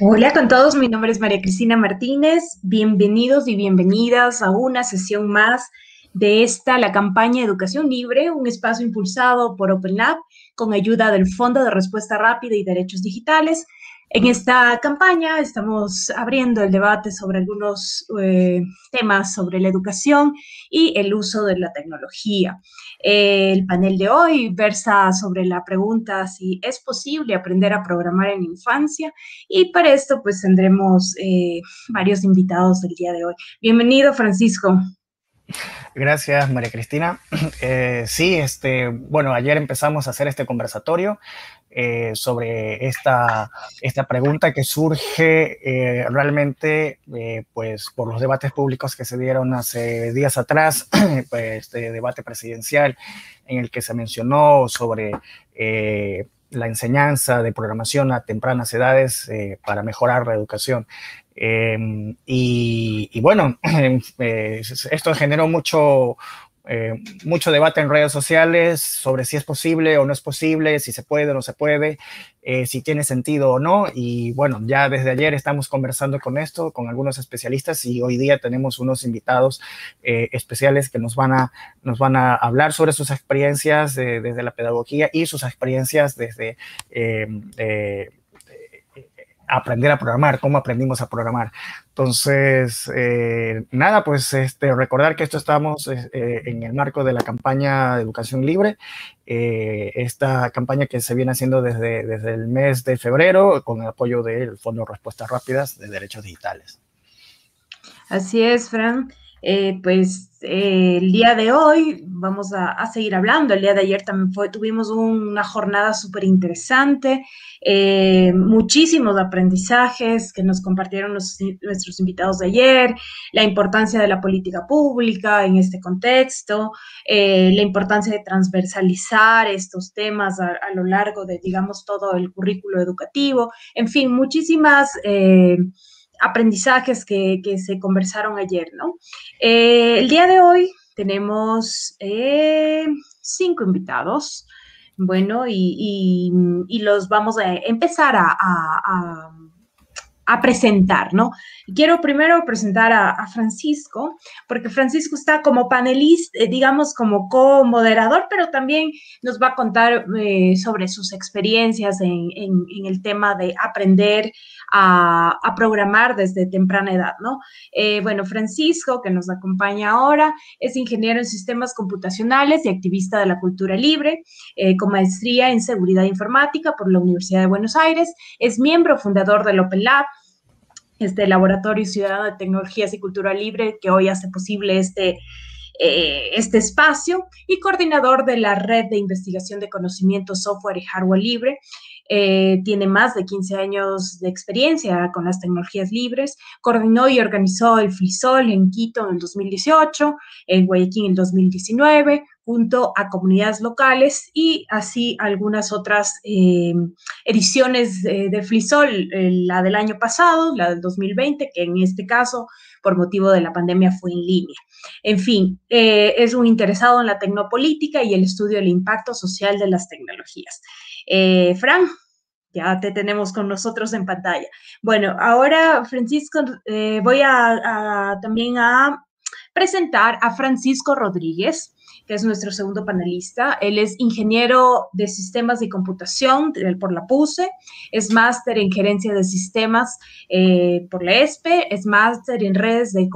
Hola con todos, mi nombre es María Cristina Martínez. Bienvenidos y bienvenidas a una sesión más de esta, la campaña Educación Libre, un espacio impulsado por Open Lab con ayuda del Fondo de Respuesta Rápida y Derechos Digitales en esta campaña estamos abriendo el debate sobre algunos eh, temas sobre la educación y el uso de la tecnología. el panel de hoy versa sobre la pregunta si es posible aprender a programar en infancia y para esto pues tendremos eh, varios invitados el día de hoy. Bienvenido Francisco. Gracias, María Cristina. Eh, sí, este, bueno, ayer empezamos a hacer este conversatorio eh, sobre esta, esta pregunta que surge eh, realmente pues, por los debates públicos que se dieron hace días atrás, pues, este debate presidencial en el que se mencionó sobre la enseñanza de programación a tempranas edades para mejorar la educación. Em, y, bueno, eh, esto generó mucho, eh, mucho debate en redes sociales sobre si es posible o no es posible, si se puede o no se puede, eh, si tiene sentido o no. Y bueno, ya desde ayer estamos conversando con esto, con algunos especialistas y hoy día tenemos unos invitados especiales que nos van, a, nos van a hablar sobre sus experiencias desde la pedagogía y sus experiencias desde aprender a programar, cómo aprendimos a programar. Entonces, eh, nada, pues este, recordar que esto estamos eh, eh, en el marco de la campaña de educación libre, esta campaña que se viene haciendo desde, desde el mes de febrero con el apoyo del Fondo Respuestas Rápidas de Derechos Digitales. Así es, Fran. Pues eh, el día de hoy vamos a, seguir hablando. El día de ayer también fue, tuvimos una jornada súper interesante, eh, muchísimos aprendizajes que nos compartieron nuestros invitados de ayer, la importancia de la política pública en este contexto, la importancia de transversalizar estos temas a, a, lo largo de, digamos, todo el currículo educativo, en fin, muchísimas aprendizajes que, se conversaron ayer, ¿no? Eh, el día de hoy tenemos eh, cinco invitados, bueno, y, los vamos a empezar a, a, presentar, ¿no? quiero primero presentar a, Francisco, porque Francisco está como panelista, eh, digamos, como co-moderador, pero también nos va a contar sobre sus experiencias en, en el tema de aprender a, programar desde temprana edad, ¿no? Eh, bueno, Francisco, que nos acompaña ahora, es ingeniero en sistemas computacionales y activista de la cultura libre, eh, con maestría en seguridad informática por la Universidad de Buenos Aires, es miembro fundador del Open Lab, este Laboratorio Ciudadano de Tecnologías y Cultura Libre, que hoy hace posible este, eh, este espacio, y coordinador de la Red de Investigación de Conocimiento, Software y Hardware Libre, eh, tiene más de 15 años de experiencia con las tecnologías libres, coordinó y organizó el FLISOL en Quito en el 2018, en Guayaquil en el 2019, junto a comunidades locales y así algunas otras eh, ediciones de, FLISOL, eh, la del año pasado, la del 2020, que en este caso, por motivo de la pandemia, fue en línea. En fin, es un interesado en la tecnopolítica y el estudio del impacto social de las tecnologías. Eh, Fran, ya te tenemos con nosotros en pantalla. Bueno, ahora, Francisco, eh, voy a, también a presentar a Francisco Rodríguez, que es nuestro segundo panelista. Él es ingeniero de sistemas de computación por la PUSE, es máster en gerencia de sistemas eh, por la ESPE, es máster en redes de,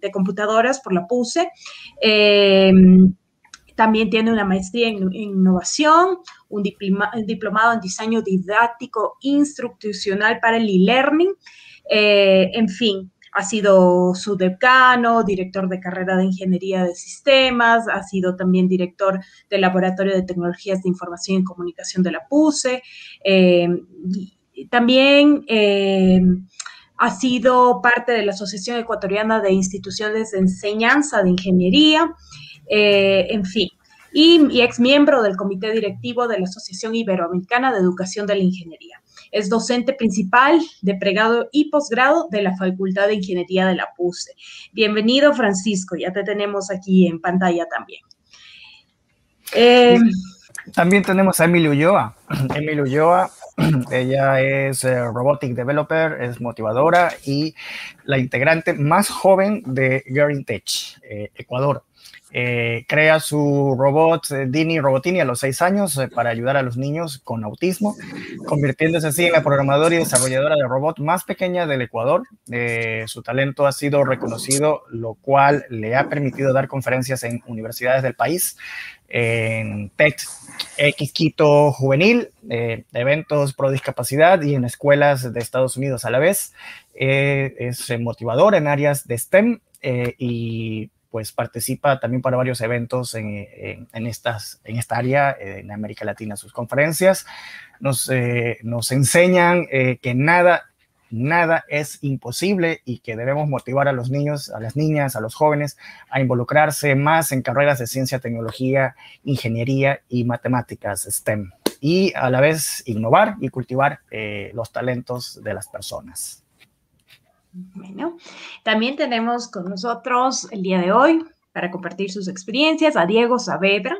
de, computadoras por la PUSE. También tiene una maestría en, innovación, un, diplomado en diseño didáctico instruccional para el e-learning. Eh, en fin, ha sido su decano, director de carrera de ingeniería de sistemas, ha sido también director del Laboratorio de Tecnologías de Información y Comunicación de la PUSE. Eh, también eh, ha sido parte de la Asociación Ecuatoriana de Instituciones de Enseñanza de Ingeniería. En fin, y, ex miembro del comité directivo de la Asociación Iberoamericana de Educación de la Ingeniería. Es docente principal de pregrado y posgrado de la Facultad de Ingeniería de la PUSE. Bienvenido, Francisco, ya te tenemos aquí en pantalla también. Eh, También tenemos a Emily Ulloa. Emily Ulloa, ella es eh, robotic developer, es motivadora y la integrante más joven de Girl Tech, eh, Ecuador. Eh, crea su robot Dini Robotini a los seis años para ayudar a los niños con autismo, convirtiéndose así en la programadora y desarrolladora de robot más pequeña del Ecuador. su talento ha sido reconocido, lo cual le ha permitido dar conferencias en universidades del país en TED X Quito Juvenil, eh, eventos pro discapacidad y en escuelas de Estados Unidos a la vez. Eh, es motivador en áreas de STEM eh, y pues participa también para varios eventos en, estas, en esta área en América Latina. Sus conferencias nos, nos enseñan que nada nada es imposible y que debemos motivar a los niños, a las niñas, a los jóvenes a involucrarse más en carreras de ciencia, tecnología, ingeniería y matemáticas STEM y a la vez innovar y cultivar eh, los talentos de las personas. Bueno, también tenemos con nosotros el día de hoy para compartir sus experiencias a Diego Saavedra.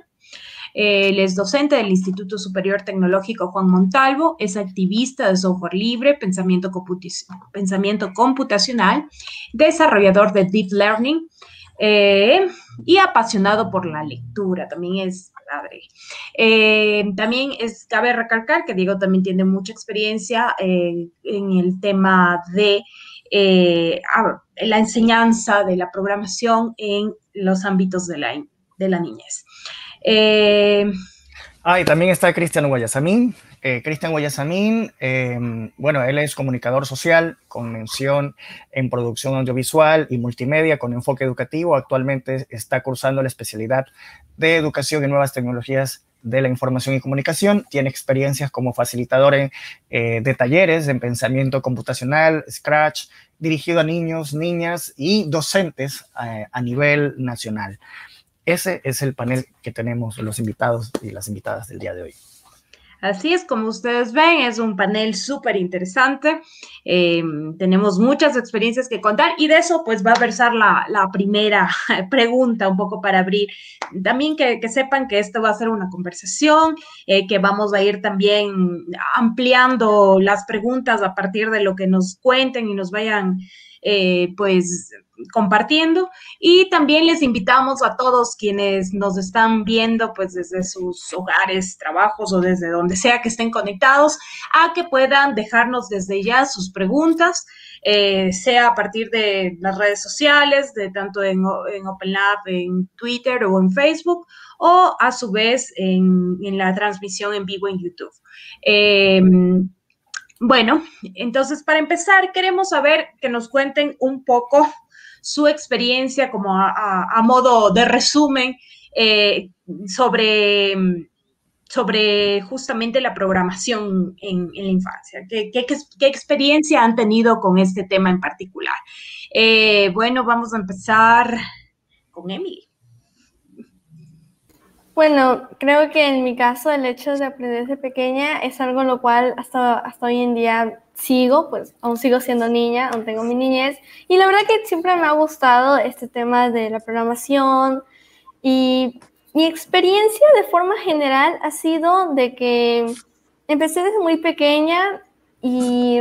Él es docente del Instituto Superior Tecnológico Juan Montalvo, es activista de software libre, pensamiento, computacional, desarrollador de Deep Learning eh, y apasionado por la lectura. También es padre. Eh, también es, cabe recalcar que Diego también tiene mucha experiencia eh, en el tema de la enseñanza de la programación en los ámbitos de la, de la niñez. Eh, ah, y también está Cristian Guayasamín. Eh, Cristian Guayasamín, em, bueno, él es comunicador social con mención en producción audiovisual y multimedia con enfoque educativo. Actualmente está cursando la especialidad de educación y nuevas tecnologías de la información y comunicación. Tiene experiencias como facilitador eh, de talleres en pensamiento computacional, Scratch, dirigido a niños, niñas y docentes a nivel nacional. Ese es el panel que tenemos los invitados y las invitadas del día de hoy. Así es, como ustedes ven, es un panel súper interesante. Eh, tenemos muchas experiencias que contar y de eso pues va a versar la, primera pregunta un poco para abrir. También que, sepan que esto va a ser una conversación, eh, que vamos a ir también ampliando las preguntas a partir de lo que nos cuenten y nos vayan eh, pues compartiendo y también les invitamos a todos quienes nos están viendo pues desde sus hogares, trabajos o desde donde sea que estén conectados a que puedan dejarnos desde ya sus preguntas, eh, sea a partir de las redes sociales, de tanto en, en OpenLab, en Twitter o en Facebook o a su vez en, la transmisión en vivo en YouTube. Em, bueno, entonces para empezar, queremos saber que nos cuenten un poco su experiencia como a, modo de resumen eh, sobre, sobre justamente la programación en, la infancia. ¿Qué, experiencia han tenido con este tema en particular? Eh, bueno, vamos a empezar con Emily. Bueno, creo que en mi caso el hecho de aprender desde pequeña es algo lo cual hasta hoy en día sigo, pues aún sigo siendo niña, aún tengo mi niñez. Y la verdad que siempre me ha gustado este tema de la programación y mi experiencia de forma general ha sido de que empecé desde muy pequeña y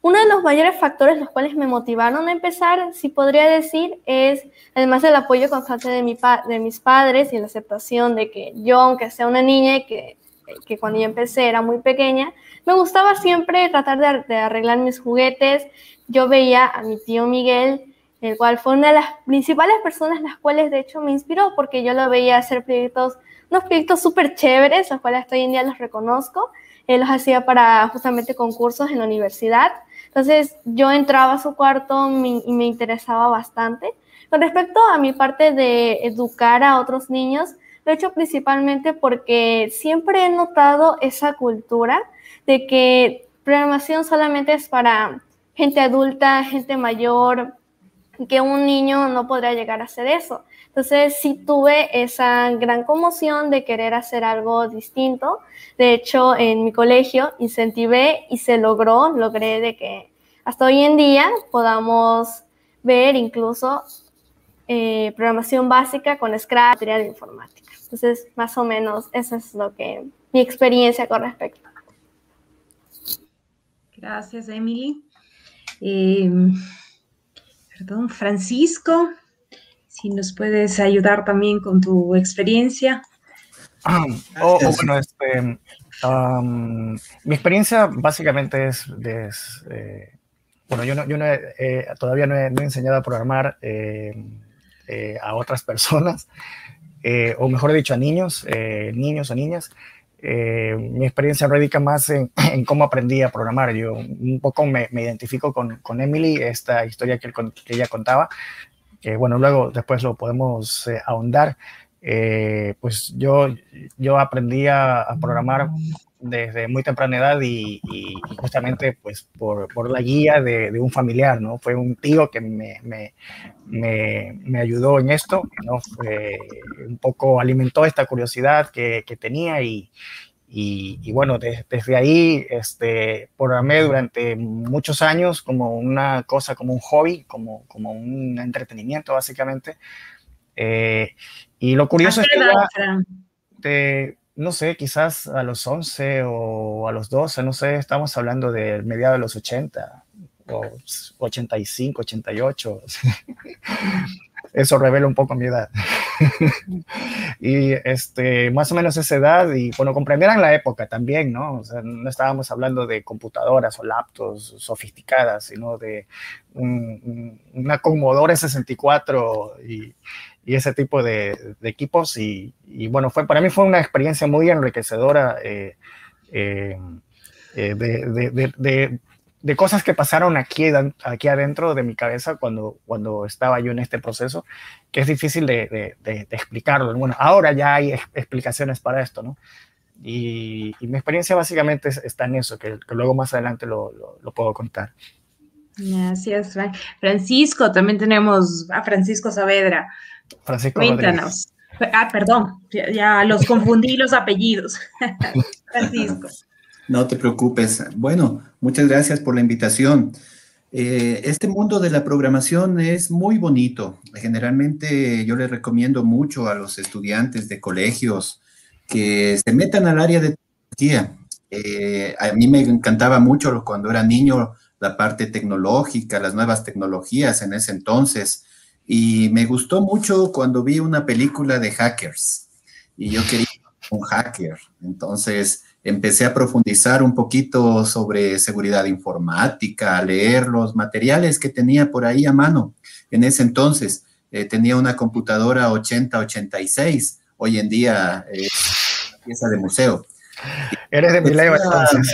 uno de los mayores factores los cuales me motivaron a empezar, si podría decir, es además del apoyo constante de, de mis padres y la aceptación de que yo, aunque sea una niña que, que cuando yo empecé era muy pequeña, me gustaba siempre tratar de, arreglar mis juguetes. Yo veía a mi tío Miguel, el cual fue una de las principales personas las cuales de hecho me inspiró porque yo lo veía hacer proyectos, unos proyectos súper chéveres, los cuales hasta hoy en día los reconozco. Él los hacía para justamente concursos en la universidad. Entonces yo entraba a su cuarto y me interesaba bastante. Con respecto a mi parte de educar a otros niños, lo he hecho principalmente porque siempre he notado esa cultura de que programación solamente es para gente adulta, gente mayor, que un niño no podrá llegar a hacer eso. Entonces sí tuve esa gran conmoción de querer hacer algo distinto. De hecho, en mi colegio incentivé y se logró, logré de que hasta hoy en día podamos ver incluso eh, programación básica con Scratch, material de informática. Entonces, más o menos, eso es lo que mi experiencia con respecto. Gracias, Emily. Em, perdón, Francisco, si nos puedes ayudar también con tu experiencia. Ah, oh, oh, bueno, este, mi experiencia básicamente es, eh, bueno, yo, no, yo todavía no he, enseñado a programar eh, eh, a otras personas, o mejor dicho, a niños, niños o niñas. mi experiencia radica más en, cómo aprendí a programar. Yo un poco me, identifico con, con, Emily, esta historia que, que, ella contaba, bueno, luego después lo podemos ahondar. Eh, pues yo, yo aprendí a, programar desde muy temprana edad y, justamente pues por, por la guía de, de, un familiar, ¿no? Fue un tío que me, me, me, me ayudó en esto, ¿no? un poco alimentó esta curiosidad que, que tenía y, y, bueno, desde ahí este, programé durante muchos años como una cosa, como un hobby, como, como un entretenimiento básicamente. Eh, y lo curioso es que no sé, quizás a los 11 o a los 12, no sé, estamos hablando de mediados de los 80 o 85, 88. Eso revela un poco mi edad. y este, más o menos esa edad, y bueno, comprendieran la época también, ¿no? O sea, no estábamos hablando de computadoras o laptops sofisticadas, sino de una Commodore 64 y, y ese tipo de, equipos. Y, bueno, fue, para mí fue una experiencia muy enriquecedora eh, eh, eh, de, de, cosas que pasaron aquí, aquí adentro de mi cabeza cuando, cuando estaba yo en este proceso, que es difícil de, explicarlo. Bueno, ahora ya hay explicaciones para esto, ¿no? Y, mi experiencia básicamente está en eso, que, luego más adelante lo, lo, puedo contar. Gracias, Francisco. También tenemos a Francisco Saavedra. Francisco Cuéntanos. Ah, perdón, ya, los confundí los apellidos. Francisco. No te preocupes. Bueno, muchas gracias por la invitación. Eh, este mundo de la programación es muy bonito. Generalmente yo le recomiendo mucho a los estudiantes de colegios que se metan al área de tecnología. Eh, a mí me encantaba mucho cuando era niño la parte tecnológica, las nuevas tecnologías en ese entonces. Y me gustó mucho cuando vi una película de hackers y yo quería un hacker. Entonces empecé a profundizar un poquito sobre seguridad informática, a leer los materiales que tenía por ahí a mano. En ese entonces eh, tenía una computadora 8086, hoy en día es una pieza de museo. Eres de mi entonces.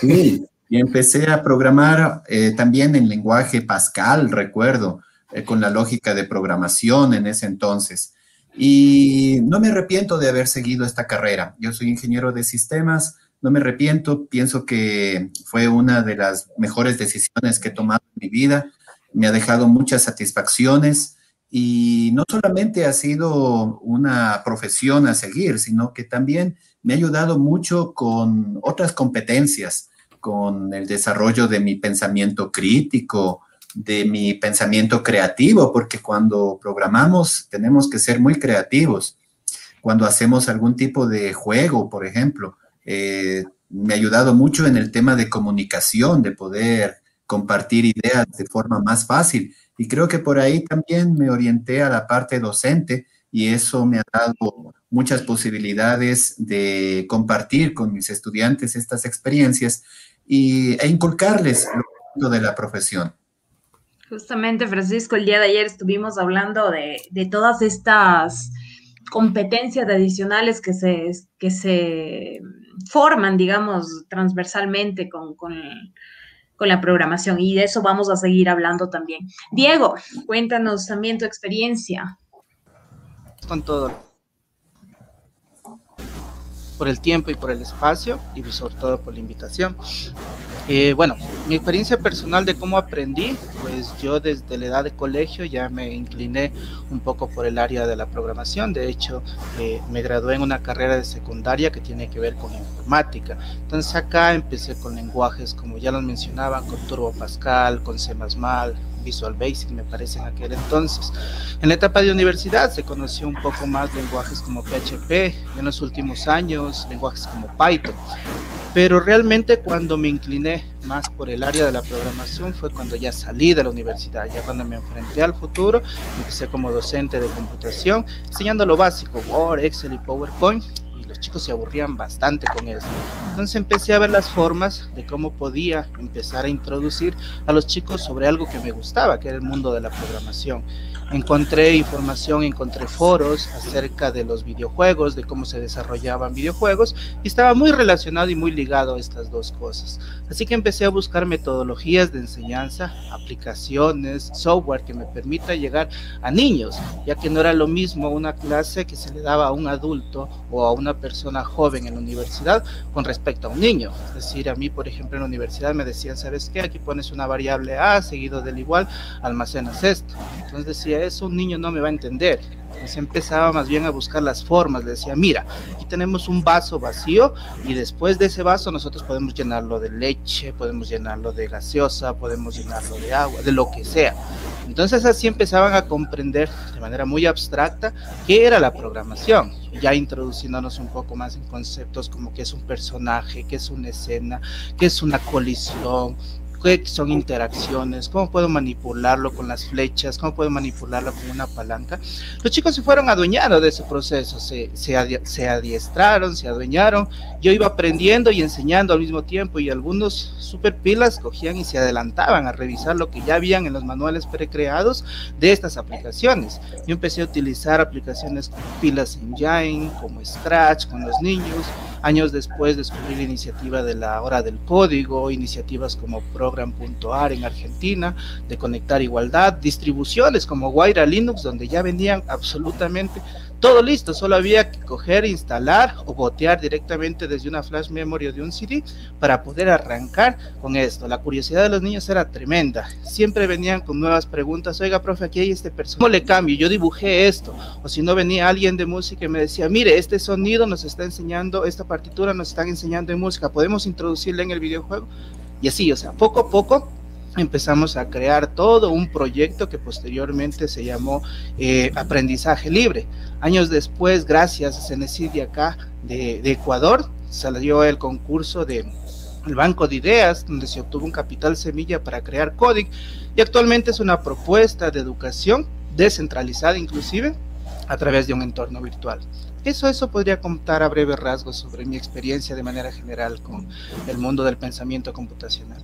Sí, y empecé a programar eh, también en lenguaje Pascal, recuerdo. Eh, con la lógica de programación en ese entonces. Y no me arrepiento de haber seguido esta carrera. Yo soy ingeniero de sistemas, no me arrepiento, pienso que fue una de las mejores decisiones que he tomado en mi vida. Me ha dejado muchas satisfacciones y no solamente ha sido una profesión a seguir, sino que también me ha ayudado mucho con otras competencias, con el desarrollo de mi pensamiento crítico, de mi pensamiento creativo, porque cuando programamos tenemos que ser muy creativos. Cuando hacemos algún tipo de juego, por ejemplo, eh, me ha ayudado mucho en el tema de comunicación, de poder compartir ideas de forma más fácil. Y creo que por ahí también me orienté a la parte docente y eso me ha dado muchas posibilidades de compartir con mis estudiantes estas experiencias y, e inculcarles lo de la profesión. Justamente, Francisco, el día de ayer estuvimos hablando de, todas estas competencias adicionales que se, que se forman, digamos, transversalmente con, con, la programación y de eso vamos a seguir hablando también. Diego, cuéntanos también tu experiencia. Con todo. Por el tiempo y por el espacio y sobre todo por la invitación. Eh, bueno, mi experiencia personal de cómo aprendí, pues yo desde la edad de colegio ya me incliné un poco por el área de la programación. De hecho, eh, me gradué en una carrera de secundaria que tiene que ver con informática. Entonces acá empecé con lenguajes como ya los mencionaban, con Turbo Pascal, con C++, Visual Basic, me parece, en aquel entonces. En la etapa de universidad se conoció un poco más lenguajes como PHP, en los últimos años lenguajes como Python. Pero realmente cuando me incliné más por el área de la programación fue cuando ya salí de la universidad, ya cuando me enfrenté al futuro, empecé como docente de computación, enseñando lo básico, Word, Excel y PowerPoint, chicos se aburrían bastante con eso. Entonces empecé a ver las formas de cómo podía empezar a introducir a los chicos sobre algo que me gustaba, que era el mundo de la programación. Encontré información, encontré foros acerca de los videojuegos, de cómo se desarrollaban videojuegos, y estaba muy relacionado y muy ligado a estas dos cosas. Así que empecé a buscar metodologías de enseñanza, aplicaciones, software que me permita llegar a niños, ya que no era lo mismo una clase que se le daba a un adulto o a una persona joven en la universidad con respecto a un niño. Es decir, a mí, por ejemplo, en la universidad me decían, ¿sabes qué? Aquí pones una variable A seguido del igual, almacenas esto. Entonces decía, eso un niño no me va a entender. Entonces empezaba más bien a buscar las formas, le decía, mira, aquí tenemos un vaso vacío y después de ese vaso nosotros podemos llenarlo de leche, podemos llenarlo de gaseosa, podemos llenarlo de agua, de lo que sea. Entonces así empezaban a comprender de manera muy abstracta qué era la programación, ya introduciéndonos un poco más en conceptos como qué es un personaje, qué es una escena, qué es una colisión, qué son interacciones, cómo puedo manipularlo con las flechas, cómo puedo manipularlo con una palanca. Los chicos se fueron adueñando de ese proceso, se, se, se adiestraron, se adueñaron. Yo iba aprendiendo y enseñando al mismo tiempo y algunos super pilas cogían y se adelantaban a revisar lo que ya habían en los manuales precreados de estas aplicaciones. Yo empecé a utilizar aplicaciones como pilas Engine, como Scratch con los niños. Años después descubrí la iniciativa de la hora del código, iniciativas como program.ar en Argentina, de conectar igualdad, distribuciones como Guaira Linux, donde ya venían absolutamente todo listo, solo había que coger, instalar o botear directamente desde una flash memory o de un CD para poder arrancar con esto. La curiosidad de los niños era tremenda. Siempre venían con nuevas preguntas. Oiga, profe, aquí hay este personaje. ¿Cómo le cambio? Yo dibujé esto. O si no venía alguien de música y me decía, mire, este sonido nos está enseñando, esta partitura nos están enseñando en música. ¿Podemos introducirla en el videojuego? Y así, o sea, poco a poco empezamos a crear todo un proyecto que posteriormente se llamó eh, Aprendizaje Libre. Años después, gracias a CENESID de acá de, Ecuador, salió el concurso de el Banco de Ideas, donde se obtuvo un capital semilla para crear Codic, y actualmente es una propuesta de educación descentralizada inclusive a través de un entorno virtual. Eso, eso podría contar a breve rasgos sobre mi experiencia de manera general con el mundo del pensamiento computacional.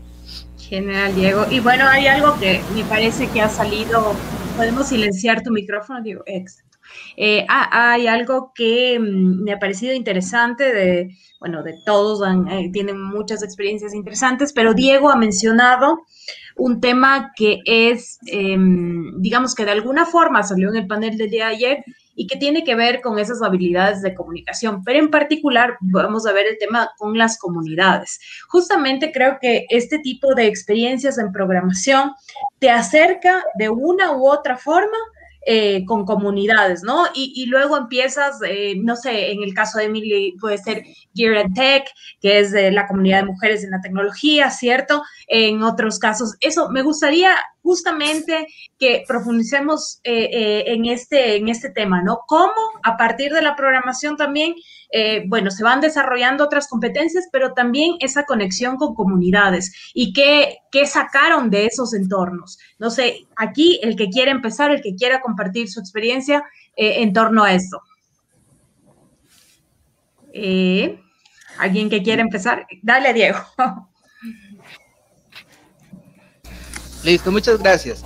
General Diego. Y bueno, hay algo que me parece que ha salido. Podemos silenciar tu micrófono, Diego. Exacto. Eh, ah, hay algo que mm, me ha parecido interesante de, bueno, de todos eh, tienen muchas experiencias interesantes, pero Diego ha mencionado un tema que es, em, digamos que de alguna forma salió en el panel del día de ayer y que tiene que ver con esas habilidades de comunicación, pero en particular vamos a ver el tema con las comunidades. Justamente creo que este tipo de experiencias en programación te acerca de una u otra forma eh, con comunidades, ¿no? Y, luego empiezas, eh, no sé, en el caso de Emily puede ser Gear and Tech, que es de la comunidad de mujeres en la tecnología, ¿cierto? En otros casos, eso, me gustaría justamente que profundicemos eh, en, este, en este tema, ¿no? Cómo a partir de la programación también eh, bueno, se van desarrollando otras competencias, pero también esa conexión con comunidades y qué, sacaron de esos entornos. No sé, aquí el que quiera empezar, el que quiera compartir su experiencia eh, en torno a esto. Eh, ¿Alguien que quiera empezar? Dale, Diego. Listo, muchas gracias.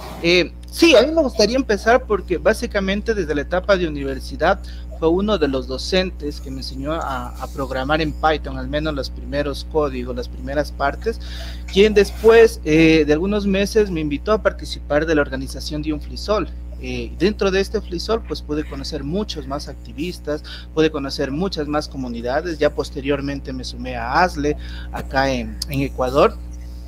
sí, a mí me gustaría empezar porque básicamente desde la etapa de universidad fue uno de los docentes que me enseñó a, programar en Python, al menos los primeros códigos, las primeras partes, quien después eh, de algunos meses me invitó a participar de la organización de un flisol. Eh, dentro de este flisol, pues pude conocer muchos más activistas, pude conocer muchas más comunidades. Ya posteriormente me sumé a ASLE acá en, en Ecuador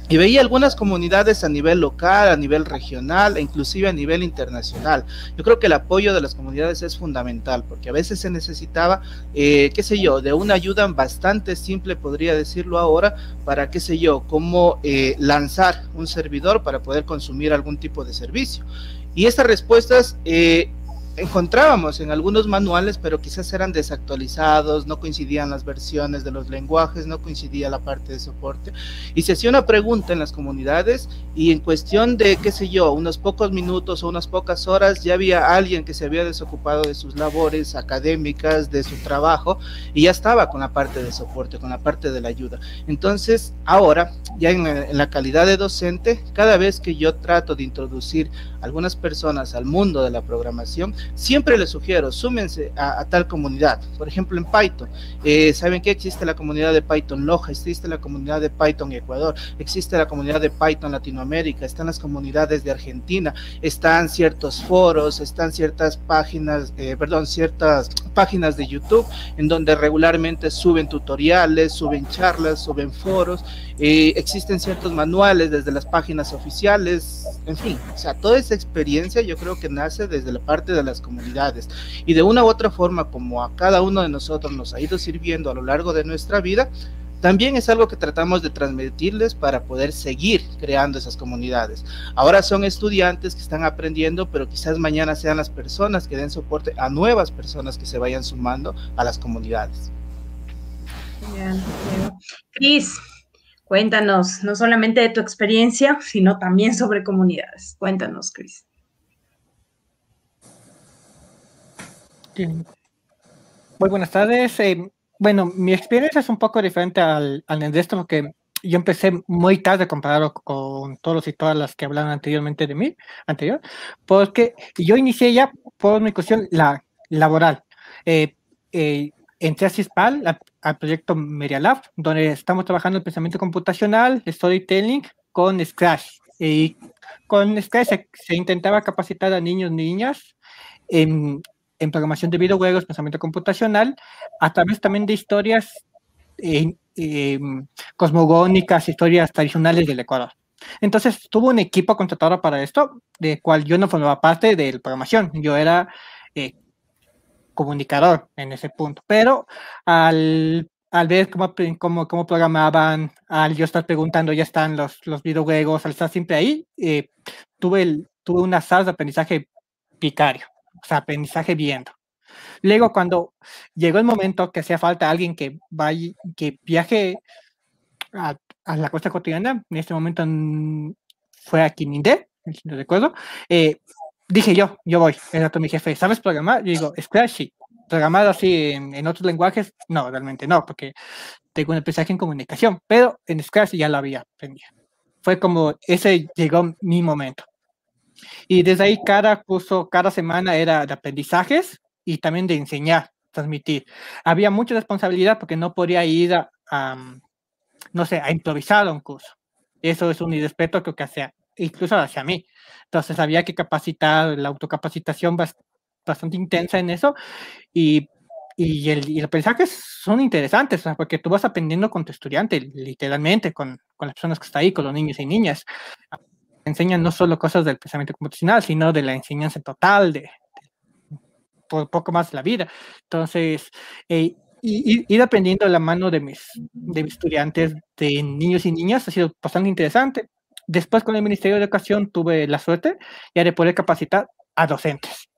y veía algunas comunidades a nivel local, a nivel regional e inclusive a nivel internacional. Yo creo que el apoyo de las comunidades es fundamental porque a veces se necesitaba, eh, qué sé yo, de una ayuda bastante simple, podría decirlo ahora, para, qué sé yo, cómo eh, lanzar un servidor para poder consumir algún tipo de servicio. Y estas respuestas eh, encontrábamos en algunos manuales, pero quizás eran desactualizados, no coincidían las versiones de los lenguajes, no coincidía la parte de soporte. Y se hacía una pregunta en las comunidades y en cuestión de, qué sé yo, unos pocos minutos o unas pocas horas, ya había alguien que se había desocupado de sus labores académicas, de su trabajo, y ya estaba con la parte de soporte, con la parte de la ayuda. Entonces, ahora, ya en la, calidad de docente, cada vez que yo trato de introducir algunas personas al mundo de la programación, siempre les sugiero, súmense a, tal comunidad. Por ejemplo, en Python, eh, ¿saben que existe la comunidad de Python Loja? Existe la comunidad de Python Ecuador, existe la comunidad de Python Latinoamérica, están las comunidades de Argentina, están ciertos foros, están ciertas páginas, eh, perdón, ciertas páginas de YouTube en donde regularmente suben tutoriales, suben charlas, suben foros, existen ciertos manuales desde las páginas oficiales, en fin, o sea, toda esa experiencia yo creo que nace desde la parte de las comunidades y de una u otra forma como a cada uno de nosotros nos ha ido sirviendo a lo largo de nuestra vida, también es algo que tratamos de transmitirles para poder seguir creando esas comunidades. Ahora son estudiantes que están aprendiendo, pero quizás mañana sean las personas que den soporte a nuevas personas que se vayan sumando a las comunidades. Cris, cuéntanos no solamente de tu experiencia, sino también sobre comunidades. Cuéntanos, Cris. Muy buenas tardes. Eh, bueno, mi experiencia es un poco diferente al, al de esto porque yo empecé muy tarde comparado con todos y todas las que hablaron anteriormente de mí, anterior, porque yo inicié ya por mi cuestión la, laboral. Eh, eh, entré a al proyecto MediaLab, donde estamos trabajando en pensamiento computacional, storytelling con Scratch. Y con Scratch se, se intentaba capacitar a niños y niñas en en programación de videojuegos, pensamiento computacional, a través también de historias eh, em, cosmogónicas, historias tradicionales del Ecuador. Entonces, tuvo un equipo contratado para esto, de cual yo no formaba parte de la programación, yo era eh, comunicador en ese punto, pero al, al ver cómo, cómo, cómo, programaban, al yo estar preguntando, ya están los, los videojuegos, al estar siempre ahí, eh, tuve, el, tuve una sala de aprendizaje picario o sea, aprendizaje viendo. Luego, cuando llegó el momento que hacía falta alguien que vaya, que viaje a, a, la costa cotidiana, en este momento fue a Quinindé, no recuerdo, eh, dije yo, yo voy. Era mi jefe, ¿sabes programar? Yo digo, Scratch, sí. Programar así en, en, otros lenguajes, no, realmente no, porque tengo un aprendizaje en comunicación, pero en Scratch ya lo había aprendido. Fue como, ese llegó mi momento. Y desde ahí cada curso, cada semana era de aprendizajes y también de enseñar, transmitir. Había mucha responsabilidad porque no podía ir a, no sé, a improvisar un curso. Eso es un irrespeto creo que hacia, incluso hacia mí. Entonces había que capacitar, la autocapacitación bastante intensa en eso y, y, el, y el aprendizaje son interesantes, porque tú vas aprendiendo con tu estudiante, literalmente, con, con las personas que están ahí, con los niños y niñas enseñan no solo cosas del pensamiento computacional, sino de la enseñanza total, de, por poco más la vida. Entonces, eh, ir aprendiendo la mano de mis, de mis estudiantes, de niños y niñas, ha sido bastante interesante. Después, con el Ministerio de Educación, tuve la suerte ya de poder capacitar a docentes.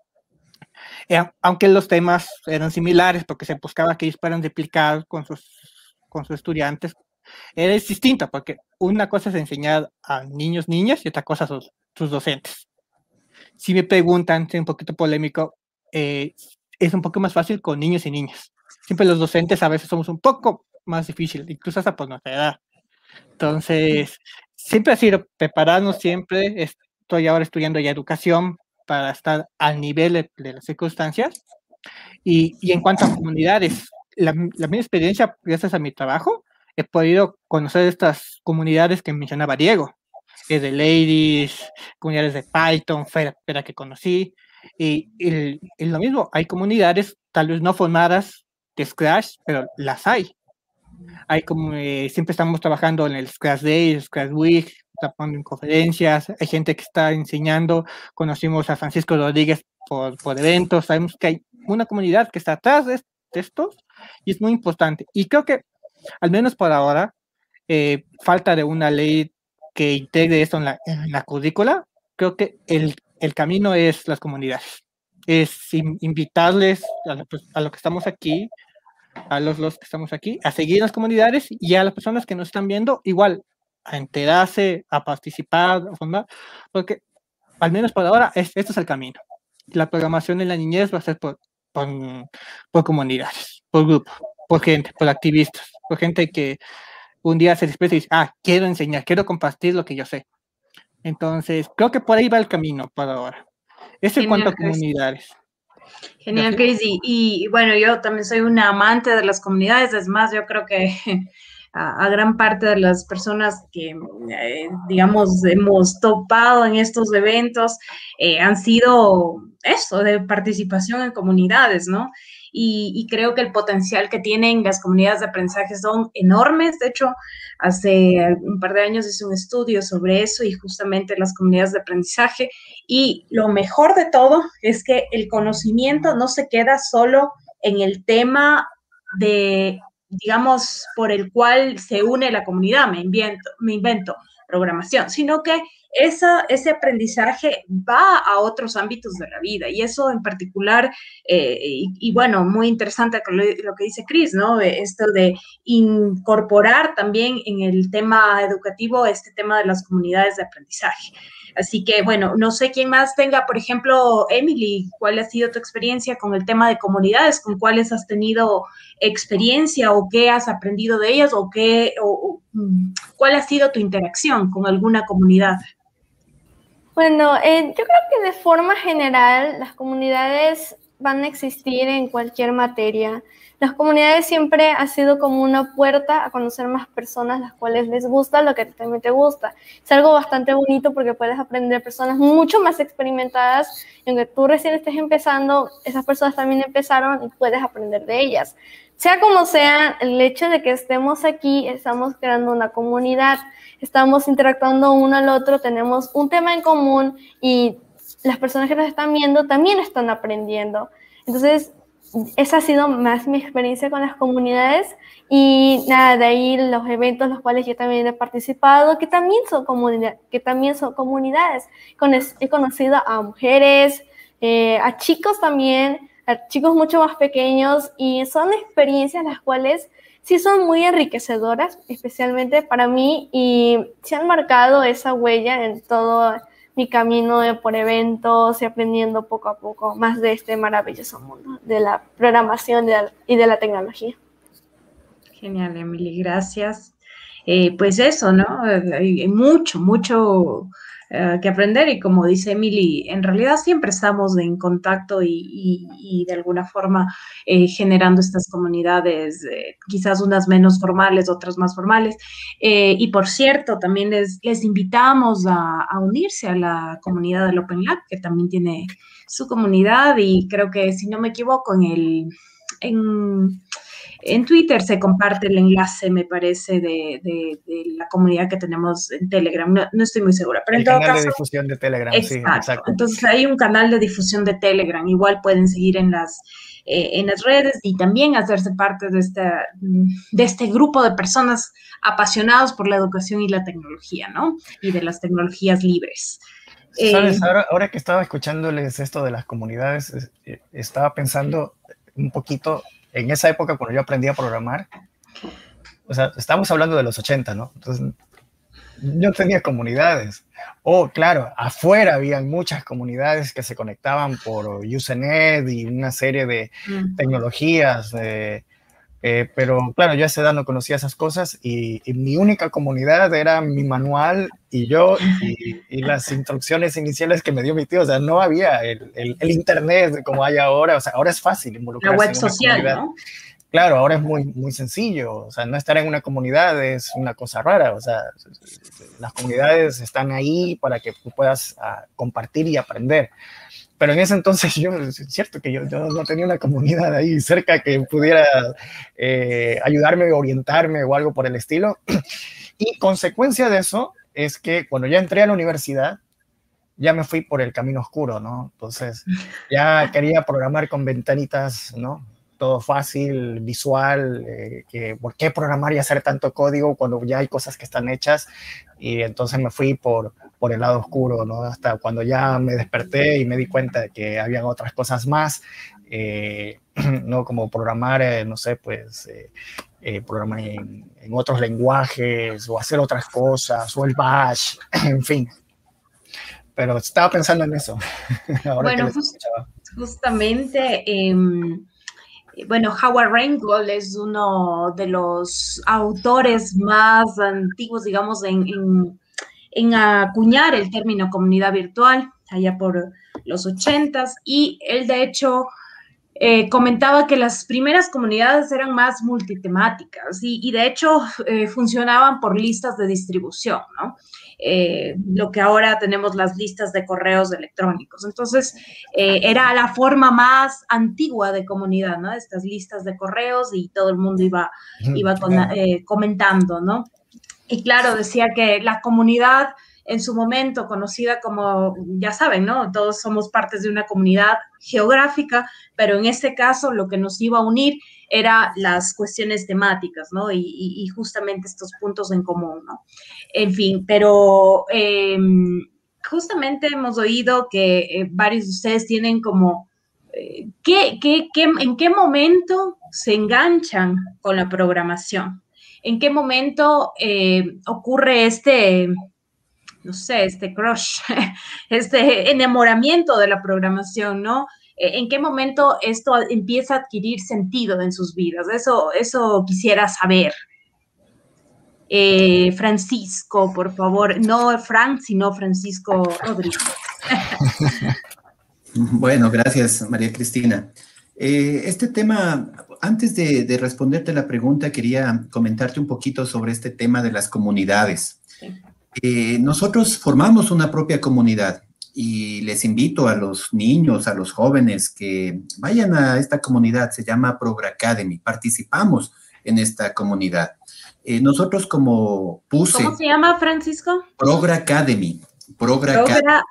Eh, aunque los temas eran similares, porque se buscaba que ellos puedan replicar con sus, con sus estudiantes es distinto porque una cosa es enseñar a niños, niñas y otra cosa son sus docentes. Si me preguntan, es un poquito polémico, eh, es un poco más fácil con niños y niñas. Siempre los docentes a veces somos un poco más difíciles, incluso hasta por nuestra edad. Entonces, siempre ha sido prepararnos siempre. Estoy ahora estudiando ya educación para estar al nivel de, de las circunstancias. Y, y, en cuanto a comunidades, la, la mi experiencia, gracias a mi trabajo, he podido conocer estas comunidades que mencionaba Diego, de Ladies, comunidades de Python, Fera, que conocí, y, lo mismo, hay comunidades tal vez no formadas de Scratch, pero las hay. Hay como, eh, siempre estamos trabajando en el Scratch Day, Scratch Week, en conferencias, hay gente que está enseñando, conocimos a Francisco Rodríguez por, por eventos, sabemos que hay una comunidad que está atrás de, estos y es muy importante. Y creo que, al menos por ahora, eh, falta de una ley que integre esto en la, en la currícula, creo que el, el, camino es las comunidades. Es invitarles a, pues, a lo que estamos aquí, a los, los que estamos aquí, a seguir las comunidades y a las personas que nos están viendo, igual, a enterarse, a participar, a formar, porque al menos por ahora es, este es el camino. La programación en la niñez va a ser por, por, por comunidades, por grupos, por gente, por activistas, por gente que un día se despierta y dice, ah, quiero enseñar, quiero compartir lo que yo sé. Entonces, creo que por ahí va el camino por ahora. Eso en cuanto a comunidades. Genial, Cris. Y, bueno, yo también soy una amante de las comunidades. Es más, yo creo que a, gran parte de las personas que, eh, digamos, hemos topado en estos eventos eh, han sido eso, de participación en comunidades, ¿no? Y, creo que el potencial que tienen las comunidades de aprendizaje son enormes. De hecho, hace un par de años hice un estudio sobre eso y justamente las comunidades de aprendizaje. Y lo mejor de todo es que el conocimiento no se queda solo en el tema de, digamos, por el cual se une la comunidad, me invento, me invento programación, sino que esa, ese aprendizaje va a otros ámbitos de la vida y eso en particular, eh, y, bueno, muy interesante lo, que dice Cris, ¿no? Esto de incorporar también en el tema educativo este tema de las comunidades de aprendizaje. Así que, bueno, no sé quién más tenga, por ejemplo, Emily, ¿cuál ha sido tu experiencia con el tema de comunidades? ¿Con cuáles has tenido experiencia o qué has aprendido de ellas o qué, o, mm, cuál ha sido tu interacción con alguna comunidad? Bueno, eh, yo creo que de forma general las comunidades van a existir en cualquier materia. Las comunidades siempre ha sido como una puerta a conocer más personas las cuales les gusta lo que también te gusta. Es algo bastante bonito porque puedes aprender personas mucho más experimentadas y aunque tú recién estés empezando, esas personas también empezaron y puedes aprender de ellas. Sea como sea, el hecho de que estemos aquí, estamos creando una comunidad estamos interactuando uno al otro, tenemos un tema en común y las personas que nos están viendo también están aprendiendo. Entonces, esa ha sido más mi experiencia con las comunidades y nada, de ahí los eventos los cuales yo también he participado, que también son, comunidad, que también son comunidades. He conocido a mujeres, eh, a chicos también, a chicos mucho más pequeños y son experiencias las cuales sí son muy enriquecedoras, especialmente para mí, y se han marcado esa huella en todo mi camino de por eventos y aprendiendo poco a poco más de este maravilloso mundo de la programación y de la tecnología. Genial, Emily, gracias. Eh, pues eso, ¿no? Hay mucho, mucho eh, que aprender y como dice Emily, en realidad siempre estamos en contacto y, de alguna forma eh, generando estas comunidades, eh, quizás unas menos formales, otras más formales. y por cierto, también les, les invitamos a, a, unirse a la comunidad del Open Lab, que también tiene su comunidad y creo que si no me equivoco en el... En, en Twitter se comparte el enlace, me parece, de, la comunidad que tenemos en Telegram. No, estoy muy segura, pero el en todo canal de difusión de Telegram, sí, exacto. Entonces hay un canal de difusión de Telegram. Igual pueden seguir en las eh, en las redes y también hacerse parte de, esta, de este grupo de personas apasionados por la educación y la tecnología, ¿no? Y de las tecnologías libres. Sabes, eh, ahora, ahora que estaba escuchándoles esto de las comunidades, eh, estaba pensando un poquito en esa época cuando yo aprendí a programar, o sea, estamos hablando de los 80, ¿no? Entonces, yo tenía comunidades. O, oh, claro, afuera habían muchas comunidades que se conectaban por Usenet y una serie de tecnologías. Eh, pero, claro, yo a esa edad no conocía esas cosas y, mi única comunidad era mi manual y yo y, las instrucciones iniciales que me dio mi tío. O sea, no había el, el, internet como hay ahora. O sea, ahora es fácil involucrarse. La web social, ¿no? Claro, ahora es muy, muy sencillo, o sea, no estar en una comunidad es una cosa rara, o sea, las comunidades están ahí para que tú puedas ah, compartir y aprender. Pero en ese entonces yo, es cierto que yo, no tenía una comunidad ahí cerca que pudiera eh, ayudarme, orientarme o algo por el estilo. Y consecuencia de eso es que cuando ya entré a la universidad, ya me fui por el camino oscuro, ¿no? Entonces, ya quería programar con ventanitas, ¿no? Todo fácil, visual, eh, que por qué programar y hacer tanto código cuando ya hay cosas que están hechas. Y entonces me fui por, por el lado oscuro, ¿no? Hasta cuando ya me desperté y me di cuenta de que habían otras cosas más, eh, ¿no? Como programar, eh, no sé, pues, programar en, en, otros lenguajes o hacer otras cosas, o el bash, en fin. Pero estaba pensando en eso. bueno, justamente... Em, bueno, Howard Reingold es uno de los autores más antiguos, digamos, en, acuñar el término comunidad virtual, allá por los ochentas, y él de hecho eh, comentaba que las primeras comunidades eran más multitemáticas y, de hecho eh, funcionaban por listas de distribución, ¿no? Eh, lo que ahora tenemos las listas de correos electrónicos. Entonces, eh, era la forma más antigua de comunidad, ¿no? Estas listas de correos y todo el mundo iba, iba eh, comentando, ¿no? Y claro, decía que la comunidad en su momento conocida como, ya saben, ¿no? Todos somos partes de una comunidad geográfica, pero en este caso lo que nos iba a unir era las cuestiones temáticas, ¿no? Y, justamente estos puntos en común, ¿no? En fin, pero em, justamente hemos oído que eh, varios de ustedes tienen como, eh, ¿qué, en qué momento se enganchan con la programación? ¿En qué momento eh, ocurre este, no sé, este crush, este enamoramiento de la programación, ¿no? Eh, ¿En qué momento esto empieza a adquirir sentido en sus vidas? Eso, eso quisiera saber. Eh, Francisco, por favor, no Frank, sino Francisco Rodríguez. bueno, gracias, María Cristina. Eh, este tema, antes de, responderte la pregunta, quería comentarte un poquito sobre este tema de las comunidades. nosotros formamos una propia comunidad y les invito a los niños, a los jóvenes que vayan a esta comunidad, se llama Progra Academy, participamos en esta comunidad. Eh, nosotros como PUSE... ¿Cómo se llama, Francisco? Progra Academy. Progra,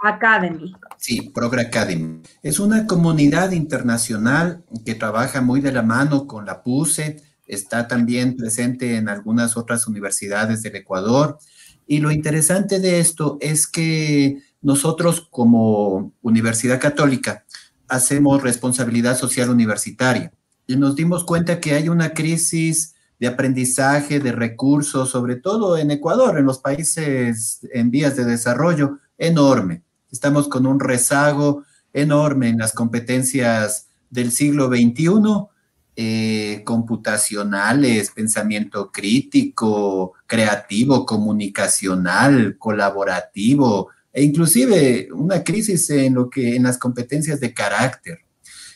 Academy. Sí, Progra Academy. Es una comunidad internacional que trabaja muy de la mano con la PUSE, está también presente en algunas otras universidades del Ecuador. Y lo interesante de esto es que nosotros como Universidad Católica hacemos responsabilidad social universitaria y nos dimos cuenta que hay una crisis de aprendizaje, de recursos, sobre todo en Ecuador, en los países en vías de desarrollo, enorme. Estamos con un rezago enorme en las competencias del siglo XXI, eh, computacionales, pensamiento crítico, creativo, comunicacional, colaborativo, e inclusive una crisis en lo que en las competencias de carácter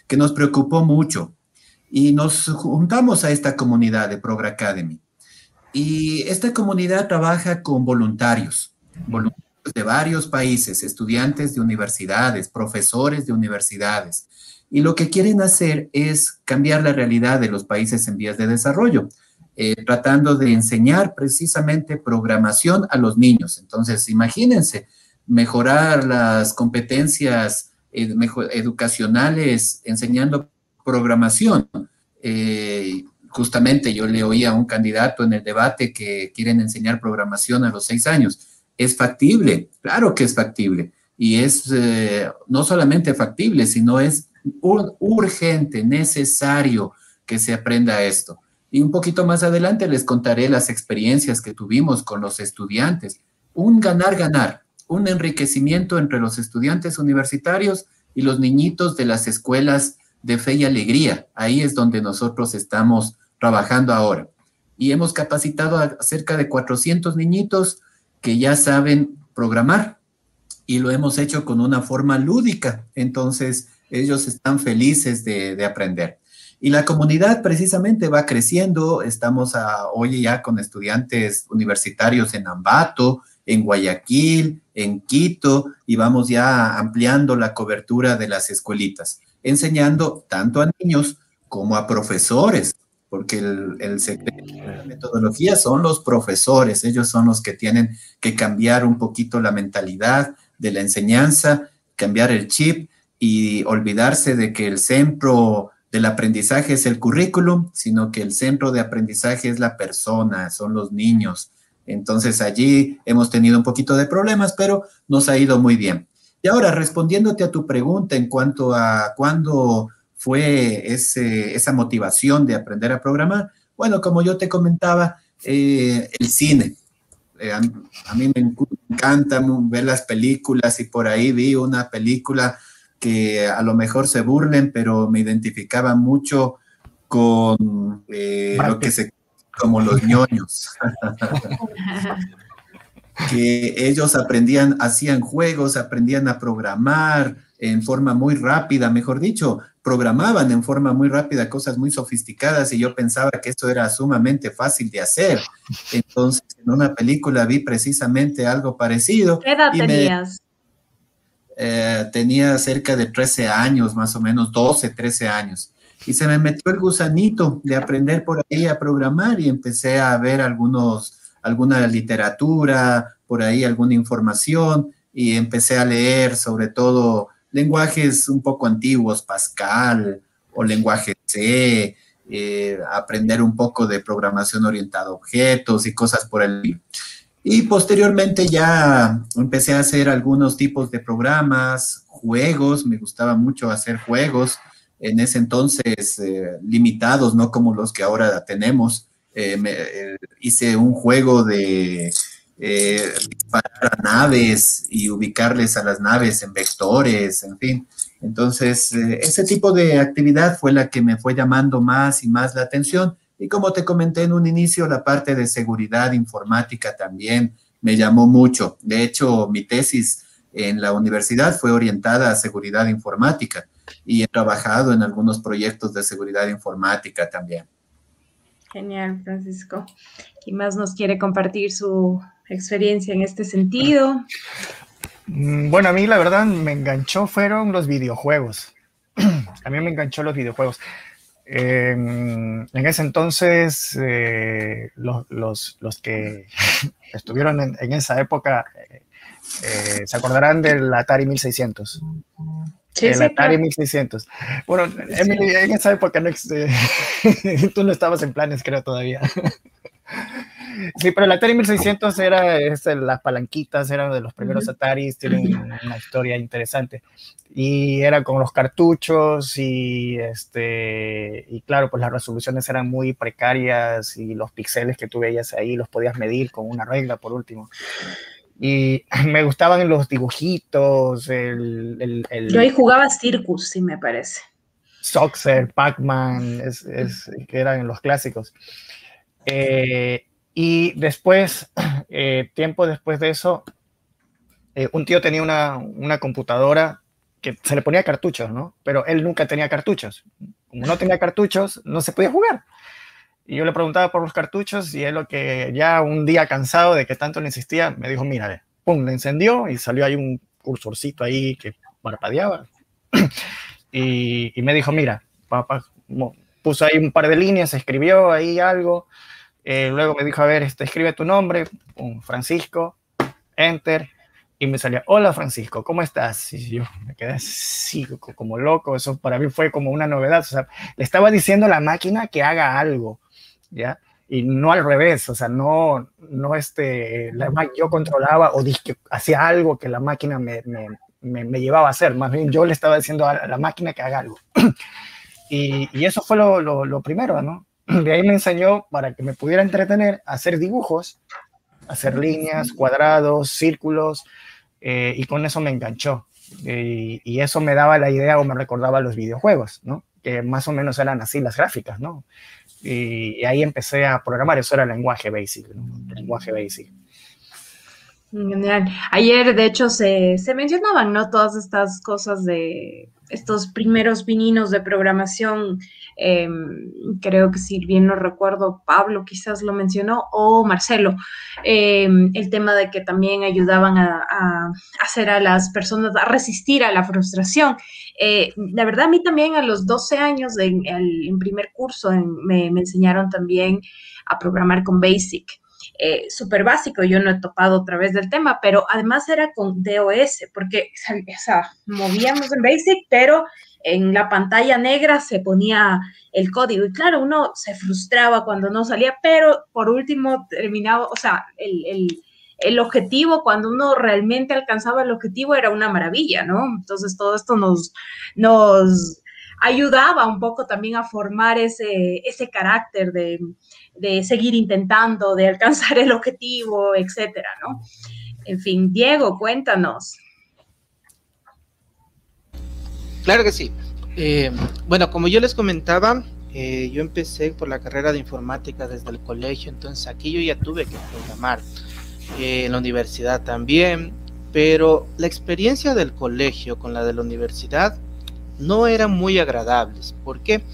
que nos preocupó mucho y nos juntamos a esta comunidad de Progra Academy. Y esta comunidad trabaja con voluntarios, voluntarios de varios países, estudiantes de universidades, profesores de universidades. Y lo que quieren hacer es cambiar la realidad de los países en vías de desarrollo, eh, tratando de enseñar precisamente programación a los niños. Entonces, imagínense, mejorar las competencias educacionales enseñando programación. Eh, justamente yo le oí a un candidato en el debate que quieren enseñar programación a los seis años. Es factible, claro que es factible. Y es eh, no solamente factible, sino es urgente, necesario que se aprenda esto. Y un poquito más adelante les contaré las experiencias que tuvimos con los estudiantes. Un ganar-ganar un enriquecimiento entre los estudiantes universitarios y los niñitos de las escuelas de fe y alegría. Ahí es donde nosotros estamos trabajando ahora. Y hemos capacitado a cerca de 400 niñitos que ya saben programar y lo hemos hecho con una forma lúdica. Entonces, ellos están felices de, aprender. Y la comunidad precisamente va creciendo. Estamos hoy ya con estudiantes universitarios en Ambato, en Guayaquil, en Quito, y vamos ya ampliando la cobertura de las escuelitas, enseñando tanto a niños como a profesores, porque el, secreto de la metodología son los profesores, ellos son los que tienen que cambiar un poquito la mentalidad de la enseñanza, cambiar el chip y olvidarse de que el centro del aprendizaje es el currículum, sino que el centro de aprendizaje es la persona, son los niños. Entonces allí hemos tenido un poquito de problemas, pero nos ha ido muy bien. Y ahora, respondiéndote a tu pregunta en cuanto a cuándo fue ese, esa motivación de aprender a programar, bueno, como yo te comentaba, eh, el cine. Eh, a, a, mí me encanta ver las películas y por ahí vi una película que a lo mejor se burlen, pero me identificaba mucho con eh, lo que se como los ñoños. que ellos aprendían, hacían juegos, aprendían a programar en forma muy rápida, mejor dicho, programaban en forma muy rápida cosas muy sofisticadas y yo pensaba que esto era sumamente fácil de hacer. Entonces, en una película vi precisamente algo parecido. ¿Qué edad tenías? Eh, tenía cerca de 13 años, más o menos 12, 13 años. Y se me metió el gusanito de aprender por ahí a programar y empecé a ver algunos, alguna literatura, por ahí alguna información y empecé a leer sobre todo lenguajes un poco antiguos, Pascal o lenguaje C, eh, aprender un poco de programación orientada a objetos y cosas por el y posteriormente ya empecé a hacer algunos tipos de programas, juegos, me gustaba mucho hacer juegos, en ese entonces eh, limitados, no como los que ahora tenemos. Eh, eh, hice un juego de disparar a naves y ubicarles a las naves en vectores, en fin. Entonces, ese tipo de actividad fue la que me fue llamando más y más la atención y como te comenté en un inicio, la parte de seguridad informática también me llamó mucho. De hecho, mi tesis en la universidad fue orientada a seguridad informática y he trabajado en algunos proyectos de seguridad informática también. Genial, Francisco. ¿Quién más nos quiere compartir su experiencia en este sentido? Mm, bueno, a mí la verdad me enganchó fueron los videojuegos. A mí me enganchó los videojuegos. en ese entonces, eh, los, los, los, que estuvieron en, en esa época eh, eh, se acordarán del Atari 1600. Sí, el Atari 1600. Bueno, Emily, en esa época no, tú no estabas en planes, creo, todavía. Sí, pero el Atari 1600 era este, las palanquitas, eran de los primeros Ataris, tienen una historia interesante. Y era con los cartuchos y, este, y claro, pues las resoluciones eran muy precarias y los píxeles que tú veías ahí los podías medir con una regla, por último. Y me gustaban los dibujitos, el... el, Yo ahí jugaba Circus, sí me parece. Soxer, Pac-Man, es, es, que eran los clásicos. Eh, y después, eh, tiempo después de eso, eh, un tío tenía una, una, computadora que se le ponía cartuchos, ¿no? Pero él nunca tenía cartuchos. Como no tenía cartuchos, no se podía jugar. Y yo le preguntaba por los cartuchos y él lo que ya un día cansado de que tanto le insistía, me dijo, mira, pum, le encendió y salió ahí un cursorcito ahí que parpadeaba. y, y, me dijo, mira, papá, puso ahí un par de líneas, escribió ahí algo eh, luego me dijo, a ver, este, escribe tu nombre, un Francisco, enter, y me salía, hola Francisco, ¿cómo estás? Y yo me quedé así como loco, eso para mí fue como una novedad, o sea, le estaba diciendo a la máquina que haga algo, ¿ya? Y no al revés, o sea, no, no este, la, yo controlaba o dije, hacía algo que la máquina me, me, me, llevaba a hacer, más bien yo le estaba diciendo a la máquina que haga algo. y, y, eso fue lo, lo, lo primero, ¿no? de ahí me enseñó para que me pudiera entretener a hacer dibujos, hacer líneas, cuadrados, círculos, eh, y con eso me enganchó. y eso me daba la idea o me recordaba los videojuegos, ¿no? Que más o menos eran así las gráficas, ¿no? Y, ahí empecé a programar, eso era el lenguaje basic, ¿no? lenguaje basic. Genial. Ayer, de hecho, se, se mencionaban, ¿no? Todas estas cosas de estos primeros vininos de programación Em, creo que si bien no recuerdo, Pablo quizás lo mencionó, o Marcelo, em, el tema de que también ayudaban a, hacer a las personas a resistir a la frustración. Eh, la verdad, a mí también a los 12 años en, primer curso me, enseñaron también a programar con Basic. Eh, súper básico, yo no he topado otra vez del tema, pero además era con DOS, porque o sea, movíamos en Basic, pero en la pantalla negra se ponía el código. Y claro, uno se frustraba cuando no salía, pero por último terminaba, o sea, el, objetivo, cuando uno realmente alcanzaba el objetivo, era una maravilla, ¿no? Entonces todo esto nos, nos ayudaba un poco también a formar ese, ese carácter de, de seguir intentando, de alcanzar el objetivo, etcétera, ¿no? En fin, Diego, cuéntanos. Claro que sí. Eh, bueno, como yo les comentaba, eh, yo empecé por la carrera de informática desde el colegio, entonces aquí yo ya tuve que programar. Eh, en la universidad también, pero la experiencia del colegio con la de la universidad no era muy agradables. ¿Por qué? Porque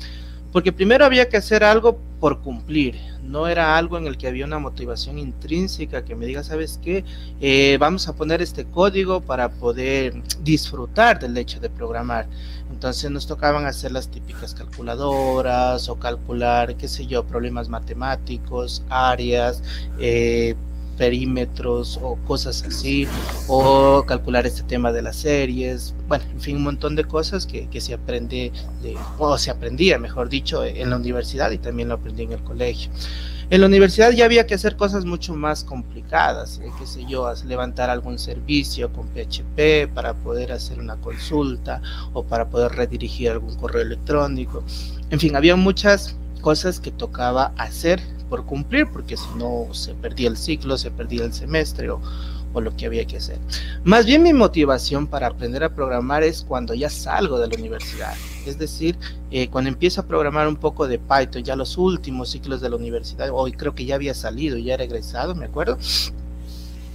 primero había que hacer algo por cumplir, no era algo en el que había una motivación intrínseca que me diga, ¿sabes qué? Eh, vamos a poner este código para poder disfrutar del hecho de programar. Entonces nos tocaban hacer las típicas calculadoras o calcular, qué sé yo, problemas matemáticos, áreas, eh, perímetros o cosas así, o calcular este tema de las series, bueno, en fin, un montón de cosas que, se aprende, de, o se aprendía, mejor dicho, en la universidad y también lo aprendí en el colegio. En la universidad ya había que hacer cosas mucho más complicadas, eh, qué sé yo, levantar algún servicio con PHP para poder hacer una consulta o para poder redirigir algún correo electrónico. En fin, había muchas cosas que tocaba hacer por cumplir, porque si no se perdía el ciclo, se perdía el semestre o, lo que había que hacer. Más bien mi motivación para aprender a programar es cuando ya salgo de la universidad. Es decir, eh, cuando empiezo a programar un poco de Python, ya los últimos ciclos de la universidad, hoy creo que ya había salido, ya era egresado, me acuerdo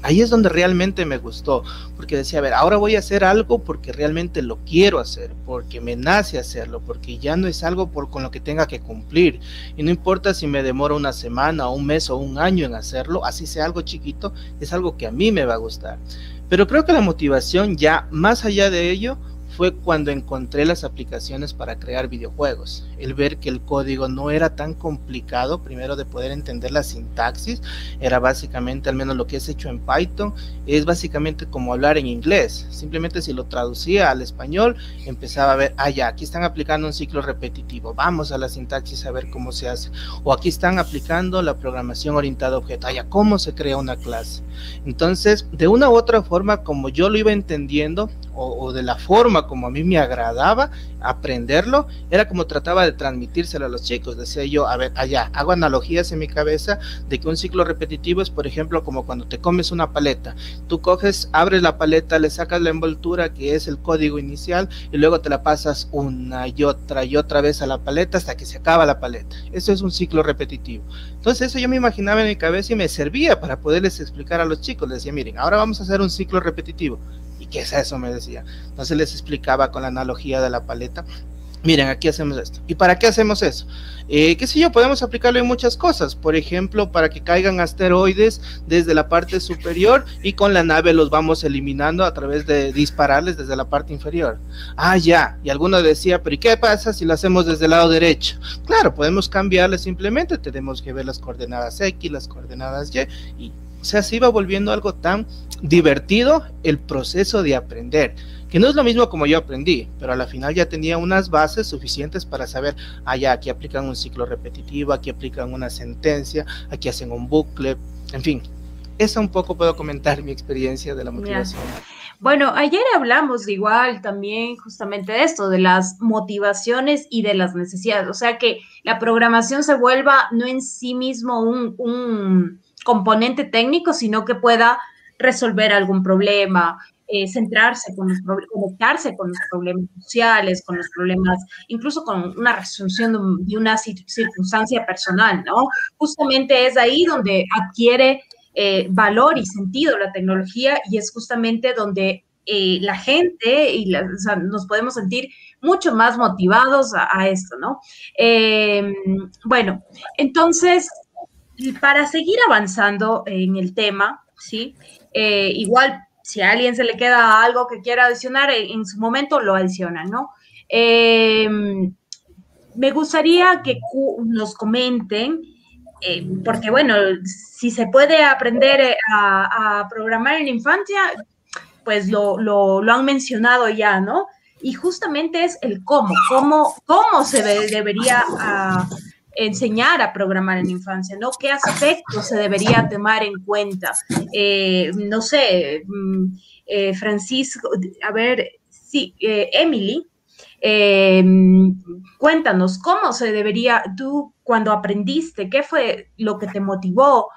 ahí es donde realmente me gustó, porque decía, a ver, ahora voy a hacer algo porque realmente lo quiero hacer, porque me nace hacerlo, porque ya no es algo por, con lo que tenga que cumplir. Y no importa si me demora una semana, un mes o un año en hacerlo, así sea algo chiquito, es algo que a mí me va a gustar. Pero creo que la motivación ya, más allá de ello, fue cuando encontré las aplicaciones para crear videojuegos. El ver que el código no era tan complicado, primero de poder entender la sintaxis, era básicamente, al menos lo que es hecho en Python, es básicamente como hablar en inglés. Simplemente si lo traducía al español, empezaba a ver, ah, ya, aquí están aplicando un ciclo repetitivo, vamos a la sintaxis a ver cómo se hace. O aquí están aplicando la programación orientada a objeto, ah, ya, cómo se crea una clase. Entonces, de una u otra forma, como yo lo iba entendiendo, o, de la forma como a mí me agradaba aprenderlo, era como trataba de transmitírselo a los chicos. Decía yo, a ver, allá, hago analogías en mi cabeza de que un ciclo repetitivo es, por ejemplo, como cuando te comes una paleta. Tú coges, abres la paleta, le sacas la envoltura, que es el código inicial, y luego te la pasas una y otra y otra vez a la paleta hasta que se acaba la paleta. Eso es un ciclo repetitivo. Entonces, eso yo me imaginaba en mi cabeza y me servía para poderles explicar a los chicos. Les decía, miren, ahora vamos a hacer un ciclo repetitivo. ¿Y qué es eso? Me decía. Entonces les explicaba con la analogía de la paleta. Miren, aquí hacemos esto. ¿Y para qué hacemos eso? Eh, qué sé yo, podemos aplicarlo en muchas cosas. Por ejemplo, para que caigan asteroides desde la parte superior y con la nave los vamos eliminando a través de dispararles desde la parte inferior. Ah, ya. Y alguno decía, pero ¿y qué pasa si lo hacemos desde el lado derecho? Claro, podemos cambiarle simplemente. Tenemos que ver las coordenadas X, las coordenadas Y y o sea, se iba volviendo algo tan divertido el proceso de aprender, que no es lo mismo como yo aprendí, pero a la final ya tenía unas bases suficientes para saber, ah, ya, aquí aplican un ciclo repetitivo, aquí aplican una sentencia, aquí hacen un bucle, en fin. Eso un poco puedo comentar mi experiencia de la motivación. Bueno, ayer hablamos igual también justamente de esto, de las motivaciones y de las necesidades. O sea, que la programación se vuelva no en sí mismo un, un componente técnico, sino que pueda resolver algún problema, eh, centrarse con los conectarse con los problemas sociales, con los problemas, incluso con una resolución de, una circunstancia personal, ¿no? Justamente es ahí donde adquiere eh, valor y sentido la tecnología y es justamente donde eh, la gente y nos podemos sentir mucho más motivados a, esto, ¿no? Em, bueno, entonces, para seguir avanzando en el tema, ¿sí? Eh, igual, si a alguien se le queda algo que quiera adicionar, en, su momento lo adiciona, ¿no? Em, me gustaría que nos comenten, eh, porque bueno, si se puede aprender a, programar en infancia, pues lo, lo, han mencionado ya, ¿no? Y justamente es el cómo, cómo, cómo se debería ah, enseñar a programar en infancia, ¿no? ¿Qué aspectos se debería tomar en cuenta? Eh, no sé, mm, eh, Francisco, a ver, sí, eh, Emily, cuéntanos, ¿cómo se debería, tú cuando aprendiste, qué fue lo que te motivó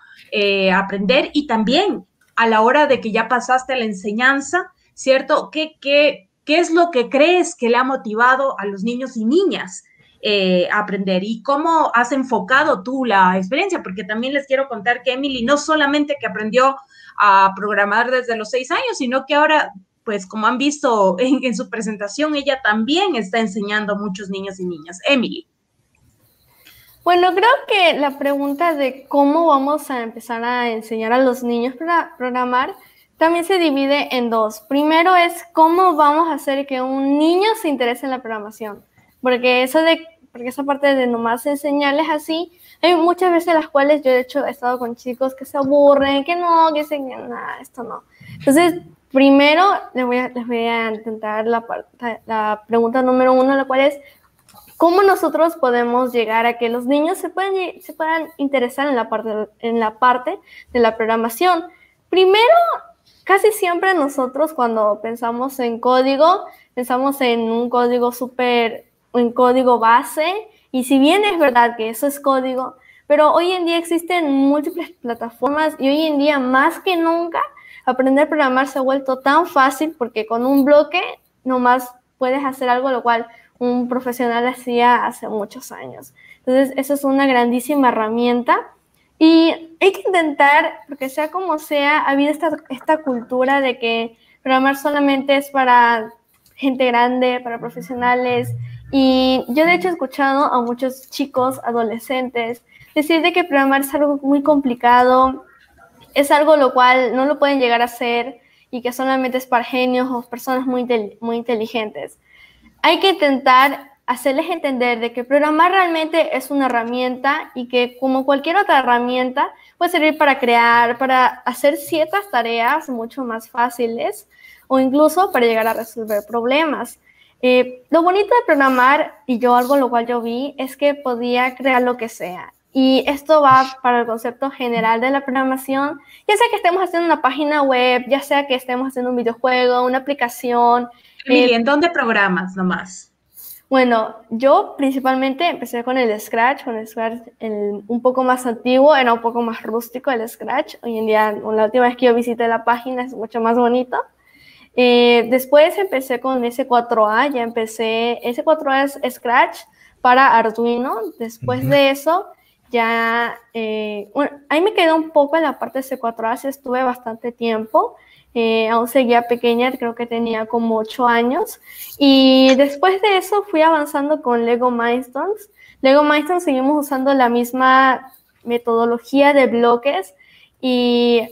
a aprender y también a la hora de que ya pasaste la enseñanza, ¿cierto? ¿Qué, qué, qué es lo que crees que le ha motivado a los niños y niñas eh, aprender? ¿Y cómo has enfocado tú la experiencia? Porque también les quiero contar que Emily no solamente que aprendió a programar desde los seis años, sino que ahora, pues como han visto en, en su presentación, ella también está enseñando a muchos niños y niñas. Emily. Bueno, creo que la pregunta de cómo vamos a empezar a enseñar a los niños a programar también se divide en dos. Primero es cómo vamos a hacer que un niño se interese en la programación, porque eso de porque esa parte de nomás enseñarles así, hay muchas veces las cuales yo de hecho he estado con chicos que se aburren, que no, que dicen, nada, esto no. Entonces, primero les voy a, les voy a intentar la, la pregunta número uno, la cual es, ¿Cómo nosotros podemos llegar a que los niños se puedan, se puedan interesar en la, parte, en la parte de la programación? Primero, casi siempre nosotros cuando pensamos en código, pensamos en un código súper, en código base, y si bien es verdad que eso es código, pero hoy en día existen múltiples plataformas y hoy en día más que nunca aprender a programar se ha vuelto tan fácil porque con un bloque nomás puedes hacer algo lo cual un profesional hacía hace muchos años. Entonces, eso es una grandísima herramienta y hay que intentar, porque sea como sea, ha habido esta, esta cultura de que programar solamente es para gente grande, para profesionales. Y yo de hecho he escuchado a muchos chicos, adolescentes, decir de que programar es algo muy complicado, es algo lo cual no lo pueden llegar a hacer y que solamente es para genios o personas muy, muy inteligentes hay que intentar hacerles entender de que programar realmente es una herramienta y que como cualquier otra herramienta puede servir para crear, para hacer ciertas tareas mucho más fáciles o incluso para llegar a resolver problemas. Eh, lo bonito de programar, y yo algo lo cual yo vi, es que podía crear lo que sea. Y esto va para el concepto general de la programación, ya sea que estemos haciendo una página web, ya sea que estemos haciendo un videojuego, una aplicación, Miri, ¿en dónde programas nomás? Bueno, yo principalmente empecé con el Scratch, con el Scratch un poco más antiguo, era un poco más rústico el Scratch. Hoy en día, la última vez que yo visité la página es mucho más bonito. Eh, después empecé con S4A, ya empecé, S4A es Scratch para Arduino. Después de eso, ya, eh, bueno, ahí me quedé un poco en la parte de S4A, sí estuve bastante tiempo. Eh, aún seguía pequeña, creo que tenía como 8 años. Y después de eso fui avanzando con Lego Milestones. Lego Milestones seguimos usando la misma metodología de bloques y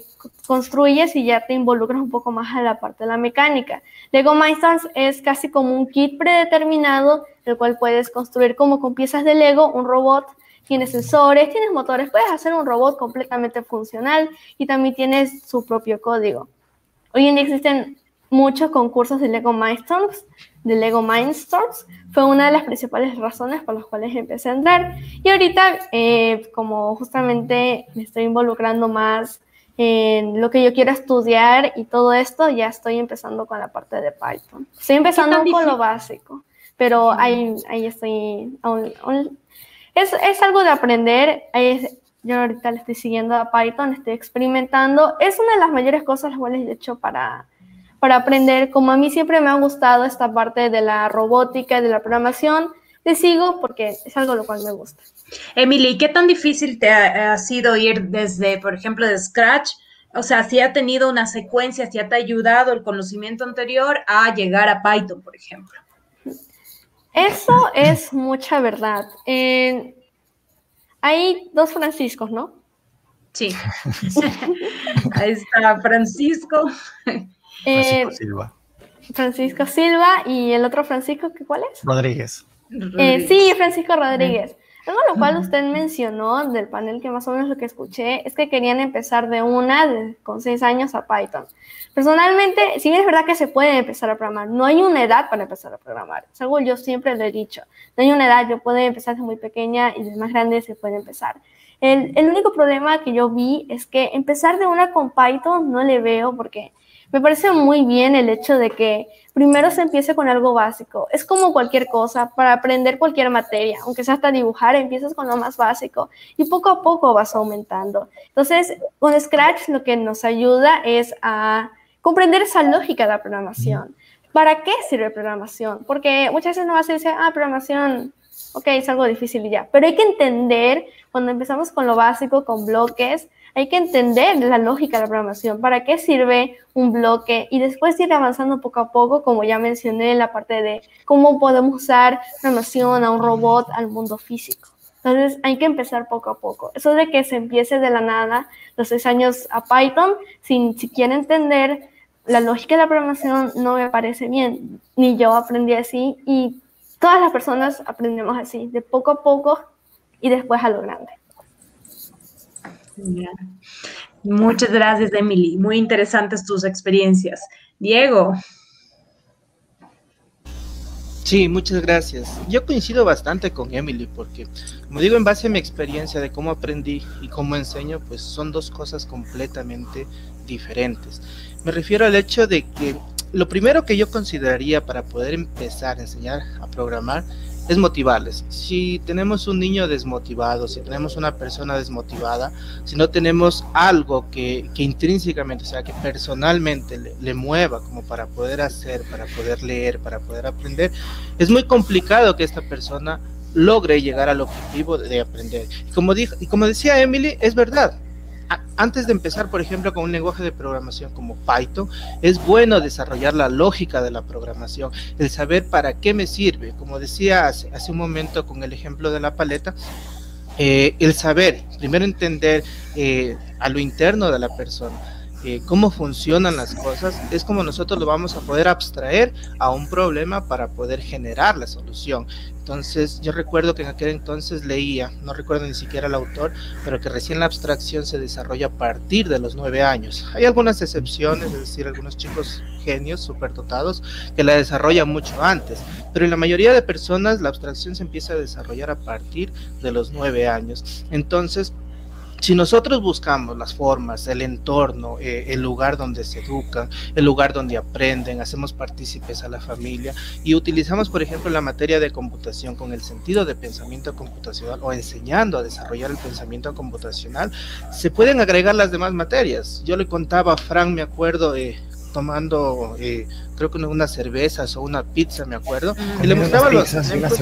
construyes y ya te involucras un poco más a la parte de la mecánica. Lego Milestones es casi como un kit predeterminado, el cual puedes construir como con piezas de Lego un robot tienes sensores, tienes motores, puedes hacer un robot completamente funcional y también tienes su propio código. Hoy en día existen muchos concursos de Lego Mindstorms, de Lego Mindstorms. Fue una de las principales razones por las cuales empecé a entrar. Y ahorita, eh, como justamente me estoy involucrando más en lo que yo quiero estudiar y todo esto, ya estoy empezando con la parte de Python. Estoy empezando con lo básico, pero ahí, ahí estoy. es, es, algo de aprender. Yo ahorita le estoy siguiendo a Python, estoy experimentando. Es una de las mayores cosas las cuales he hecho para, para aprender. Como a mí siempre me ha gustado esta parte de la robótica, de la programación, le sigo porque es algo lo cual me gusta. Emily, ¿qué tan difícil te ha, sido ir desde, por ejemplo, de Scratch? O sea, si ha tenido una secuencia, si ha te ayudado el conocimiento anterior a llegar a Python, por ejemplo. Eso es mucha verdad. hay dos Franciscos, ¿no? Sí. Ahí está Francisco. Francisco Silva. Francisco Silva y el otro Francisco, ¿cuál es? Rodríguez. Eh, sí, Francisco Rodríguez. Algo lo cual usted mencionó del panel que más o menos lo que escuché es que querían empezar de una con seis años a Python. Personalmente, si bien es verdad que se puede empezar a programar, no hay una edad para empezar a programar. Es algo yo siempre lo he dicho. No hay una edad, yo puedo empezar desde muy pequeña y desde más grande se puede empezar. El, el único problema que yo vi es que empezar de una con Python no le veo porque me parece muy bien el hecho de que primero se empiece con algo básico. Es como cualquier cosa, para aprender cualquier materia, aunque sea hasta dibujar, empiezas con lo más básico y poco a poco vas aumentando. Entonces, con Scratch lo que nos ayuda es a comprender esa lógica de la programación. ¿Para qué sirve programación? Porque muchas veces no vas a decir, ah, programación, ok, es algo difícil y ya. Pero hay que entender, cuando empezamos con lo básico, con bloques, hay que entender la lógica de la programación, para qué sirve un bloque y después ir avanzando poco a poco, como ya mencioné en la parte de cómo podemos usar programación a un robot al mundo físico. Entonces hay que empezar poco a poco. Eso de que se empiece de la nada los seis años a Python sin siquiera entender la lógica de la programación no me parece bien. Ni yo aprendí así y todas las personas aprendemos así, de poco a poco y después a lo grande. Muchas gracias, Emily. Muy interesantes tus experiencias. Diego. Sí, muchas gracias. Yo coincido bastante con Emily porque, como digo, en base a mi experiencia de cómo aprendí y cómo enseño, pues son dos cosas completamente diferentes. Me refiero al hecho de que lo primero que yo consideraría para poder empezar a enseñar a programar es motivarles. Si tenemos un niño desmotivado, si tenemos una persona desmotivada, si no tenemos algo que, intrínsecamente, o sea, que personalmente le, mueva como para poder hacer, para poder leer, para poder aprender, es muy complicado que esta persona logre llegar al objetivo de, aprender. como, dijo, y como decía Emily, es verdad, antes de empezar, por ejemplo, con un lenguaje de programación como Python, es bueno desarrollar la lógica de la programación, el saber para qué me sirve. Como decía hace, un momento con el ejemplo de la paleta, eh, el saber, primero entender eh, a lo interno de la persona, eh, cómo funcionan las cosas, es como nosotros lo vamos a poder abstraer a un problema para poder generar la solución. Entonces, yo recuerdo que en aquel entonces leía, no recuerdo ni siquiera el autor, pero que recién la abstracción se desarrolla a partir de los nueve años. Hay algunas excepciones, es decir, algunos chicos genios, superdotados, que la desarrollan mucho antes, pero en la mayoría de personas la abstracción se empieza a desarrollar a partir de los nueve años. Entonces, si nosotros buscamos las formas, el entorno, eh, el lugar donde se educan, el lugar donde aprenden, hacemos partícipes a la familia y utilizamos, por ejemplo, la materia de computación con el sentido de pensamiento computacional o enseñando a desarrollar el pensamiento computacional, se pueden agregar las demás materias. Yo le contaba a Frank, me acuerdo, eh, tomando, eh, creo que unas cervezas o una pizza, me acuerdo, y le mostraba los...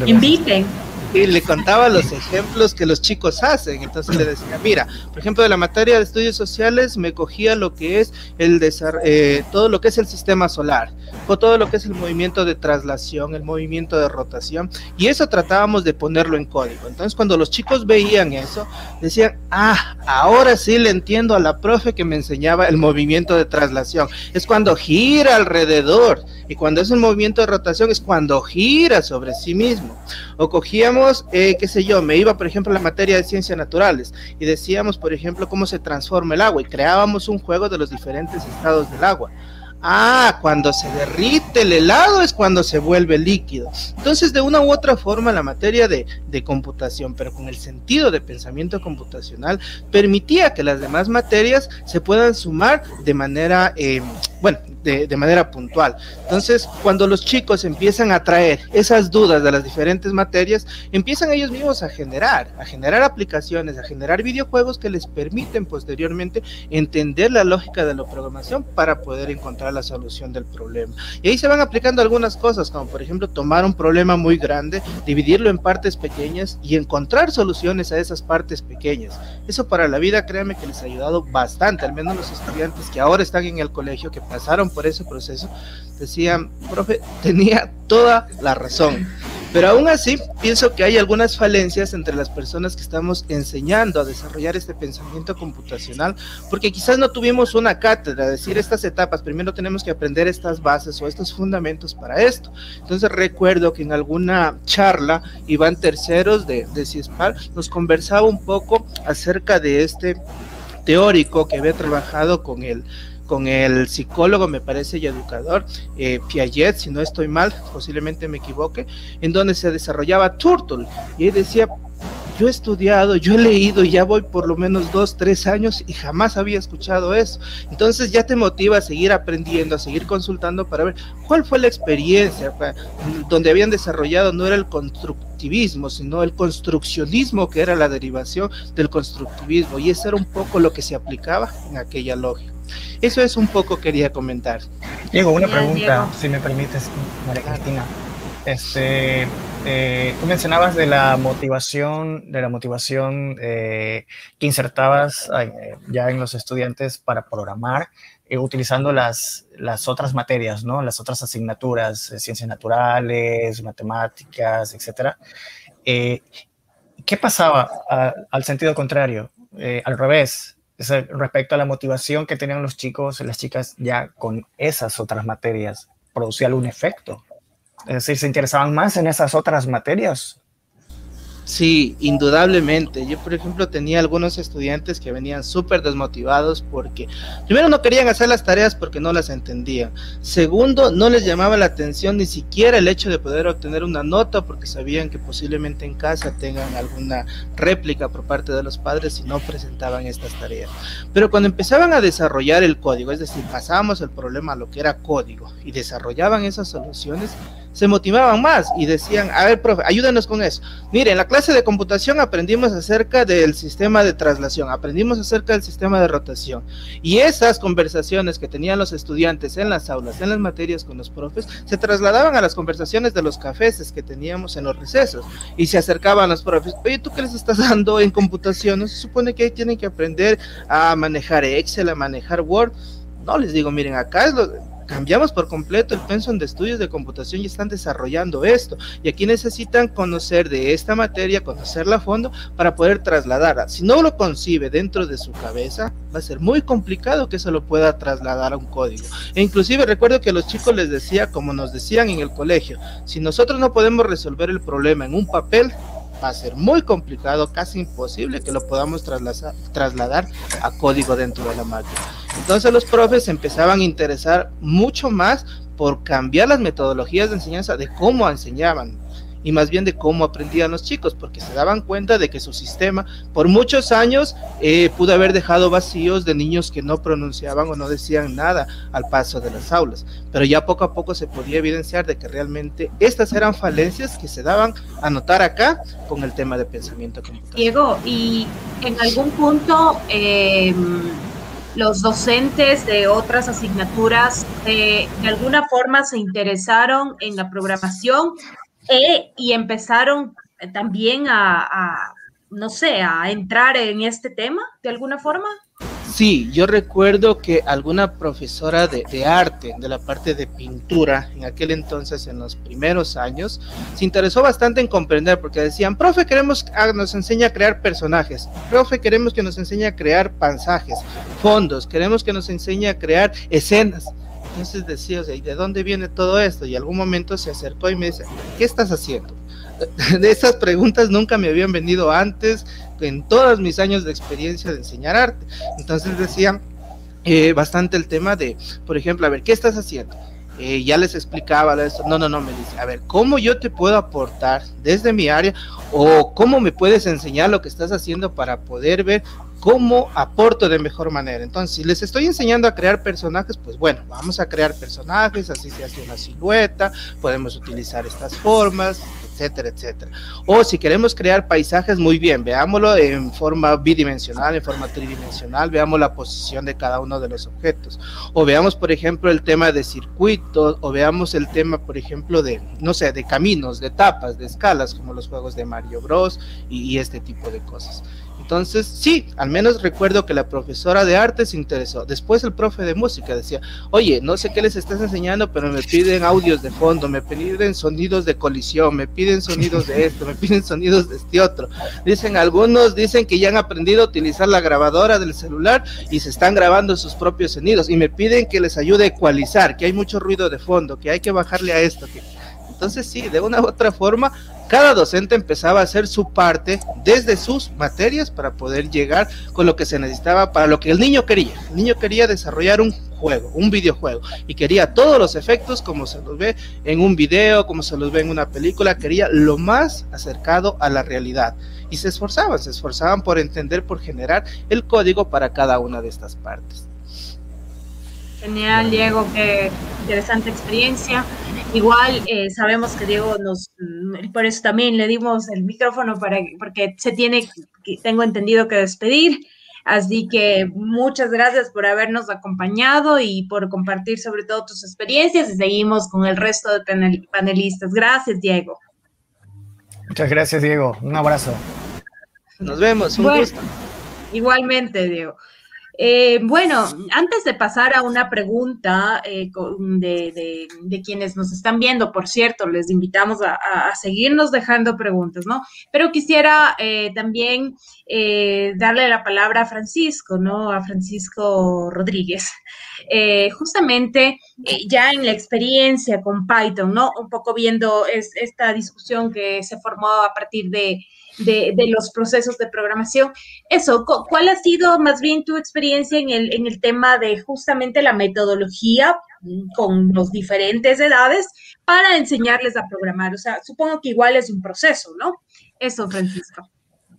Inviten y le contaba los ejemplos que los chicos hacen. Entonces le decía, mira, por ejemplo, de la materia de estudios sociales me cogía lo que es el eh, todo lo que es el sistema solar, o todo lo que es el movimiento de traslación, el movimiento de rotación, y eso tratábamos de ponerlo en código. Entonces, cuando los chicos veían eso, decían, ah, ahora sí le entiendo a la profe que me enseñaba el movimiento de traslación. Es cuando gira alrededor, y cuando es un movimiento de rotación es cuando gira sobre sí mismo. O cogíamos eh, qué sé yo, me iba, por ejemplo, a la materia de ciencias naturales y decíamos, por ejemplo, cómo se transforma el agua y creábamos un juego de los diferentes estados del agua. Ah, cuando se derrite el helado es cuando se vuelve líquido. Entonces, de una u otra forma, la materia de, computación, pero con el sentido de pensamiento computacional, permitía que las demás materias se puedan sumar de manera, eh, bueno, de, manera puntual. Entonces, cuando los chicos empiezan a traer esas dudas de las diferentes materias, empiezan ellos mismos a generar, a generar aplicaciones, a generar videojuegos que les permiten posteriormente entender la lógica de la programación para poder encontrar la solución del problema. Y ahí se van aplicando algunas cosas, como por ejemplo tomar un problema muy grande, dividirlo en partes pequeñas y encontrar soluciones a esas partes pequeñas. Eso para la vida, créanme que les ha ayudado bastante, al menos los estudiantes que ahora están en el colegio, que pasaron por ese proceso, decían, profe, tenía toda la razón. Pero aún así, pienso que hay algunas falencias entre las personas que estamos enseñando a desarrollar este pensamiento computacional, porque quizás no tuvimos una cátedra, decir estas etapas, primero tenemos que aprender estas bases o estos fundamentos para esto. Entonces recuerdo que en alguna charla, Iván Terceros de, de CISPAR nos conversaba un poco acerca de este teórico que había trabajado con el con el psicólogo, me parece, y educador eh, Piaget, si no estoy mal, posiblemente me equivoque, en donde se desarrollaba Turtle. Y él decía, yo he estudiado, yo he leído, ya voy por lo menos dos, tres años y jamás había escuchado eso. Entonces ya te motiva a seguir aprendiendo, a seguir consultando para ver cuál fue la experiencia donde habían desarrollado, no era el constructivismo, sino el construccionismo, que era la derivación del constructivismo. Y eso era un poco lo que se aplicaba en aquella lógica. Eso es un poco quería comentar. Diego, una pregunta, si me permites, María Cristina. Este, eh, tú mencionabas de la motivación, de la motivación eh, que insertabas eh, ya en los estudiantes para programar, utilizando las, otras materias, ¿no? Las otras asignaturas, ciencias naturales, matemáticas, etcétera. ¿Qué pasaba al sentido contrario? al revés, respecto a la motivación que tenían los chicos y las chicas ya con esas otras materias, producía algún efecto. Es decir, se interesaban más en esas otras materias Sí, indudablemente. Yo, por ejemplo, tenía algunos estudiantes que venían súper desmotivados porque, primero, no querían hacer las tareas porque no las entendían. Segundo, no les llamaba la atención ni siquiera el hecho de poder obtener una nota porque sabían que posiblemente en casa tengan alguna réplica por parte de los padres si no presentaban estas tareas. Pero cuando empezaban a desarrollar el código, es decir, pasábamos el problema a lo que era código y desarrollaban esas soluciones, se motivaban más y decían, a ver, profe, ayúdenos con eso. Mire, en la clase de computación aprendimos acerca del sistema de traslación, aprendimos acerca del sistema de rotación. Y esas conversaciones que tenían los estudiantes en las aulas, en las materias con los profes, se trasladaban a las conversaciones de los cafés que teníamos en los recesos. Y se acercaban los profes, oye, ¿tú qué les estás dando en computación? se supone que ahí tienen que aprender a manejar Excel, a manejar Word. No, les digo, miren, acá es lo, cambiamos por completo el pensum de estudios de computación y están desarrollando esto. Y aquí necesitan conocer de esta materia, conocerla a fondo para poder trasladarla. Si no lo concibe dentro de su cabeza, va a ser muy complicado que se lo pueda trasladar a un código. E inclusive recuerdo que a los chicos les decía, como nos decían en el colegio, si nosotros no podemos resolver el problema en un papel, va a ser muy complicado, casi imposible que lo podamos trasladar, a código dentro de la máquina. Entonces los profes empezaban a interesar mucho más por cambiar las metodologías de enseñanza de cómo enseñaban y más bien de cómo aprendían los chicos, porque se daban cuenta de que su sistema por muchos años eh, pudo haber dejado vacíos de niños que no pronunciaban o no decían nada al paso de las aulas, pero ya poco a poco se podía evidenciar de que realmente estas eran falencias que se daban a notar acá con el tema de pensamiento computacional. Diego, y en algún punto... Eh, los docentes de otras asignaturas eh, de alguna forma se interesaron en la programación e, y empezaron también a, no sé, a entrar en este tema de alguna forma? Sí, yo recuerdo que alguna profesora de, arte, de la parte de pintura, en aquel entonces, en los primeros años, se interesó bastante en comprender, porque decían, profe, queremos que nos enseñe a crear personajes, profe, queremos que nos enseñe a crear pasajes, fondos, queremos que nos enseñe a crear escenas. Entonces decía, o sea, ¿y de dónde viene todo esto? Y algún momento se acercó y me dice, ¿qué estás haciendo? De esas preguntas nunca me habían venido antes en todos mis años de experiencia de enseñar arte. Entonces decía eh, bastante el tema de, por ejemplo, a ver, ¿qué estás haciendo? Eh, ya les explicaba esto. No, no, no, me dice, a ver, ¿cómo yo te puedo aportar desde mi área o cómo me puedes enseñar lo que estás haciendo para poder ver cómo aporto de mejor manera. Entonces, si les estoy enseñando a crear personajes, pues bueno, vamos a crear personajes, así se hace una silueta, podemos utilizar estas formas, etcétera, etcétera. O si queremos crear paisajes, muy bien, veámoslo en forma bidimensional, en forma tridimensional, veamos la posición de cada uno de los objetos. O veamos, por ejemplo, el tema de circuitos, o veamos el tema, por ejemplo, de, no sé, de caminos, de etapas, de escalas, como los juegos de Mario Bros. y este tipo de cosas. Entonces, sí, al menos recuerdo que la profesora de arte se interesó. Después el profe de música decía, oye, no sé qué les estás enseñando, pero me piden audios de fondo, me piden sonidos de colisión, me piden sonidos de esto, me piden sonidos de este otro. Dicen algunos, dicen que ya han aprendido a utilizar la grabadora del celular y se están grabando sus propios sonidos y me piden que les ayude a ecualizar, que hay mucho ruido de fondo, que hay que bajarle a esto. Entonces, sí, de una u otra forma cada docente empezaba a hacer su parte desde sus materias para poder llegar con lo que se necesitaba para lo que el niño quería. El niño quería desarrollar un juego, un videojuego, y quería todos los efectos como se los ve en un video, como se los ve en una película, quería lo más acercado a la realidad. Y se esforzaban, se esforzaban por entender, por generar el código para cada una de estas partes. Genial, Diego, qué interesante experiencia. Igual eh, sabemos que Diego nos, mm, por eso también le dimos el micrófono para porque se tiene, tengo entendido que despedir. Así que muchas gracias por habernos acompañado y por compartir sobre todo tus experiencias y seguimos con el resto de panelistas. Gracias, Diego. Muchas gracias, Diego. Un abrazo. Nos vemos, un gusto. Igualmente, Diego. Eh, bueno, antes de pasar a una pregunta eh, de, quienes nos están viendo, por cierto, les invitamos a, seguirnos dejando preguntas, ¿no? Pero quisiera eh, también darle la palabra a Francisco, ¿no? A Francisco Rodríguez. justamente ya en la experiencia con Python, ¿no? Un poco viendo esta discusión que se formó a partir de de, los procesos de programación. Eso, ¿cuál ha sido más bien tu experiencia en el, en el tema de justamente la metodología con los diferentes edades para enseñarles a programar? O sea, supongo que igual es un proceso, ¿no? Eso, Francisco.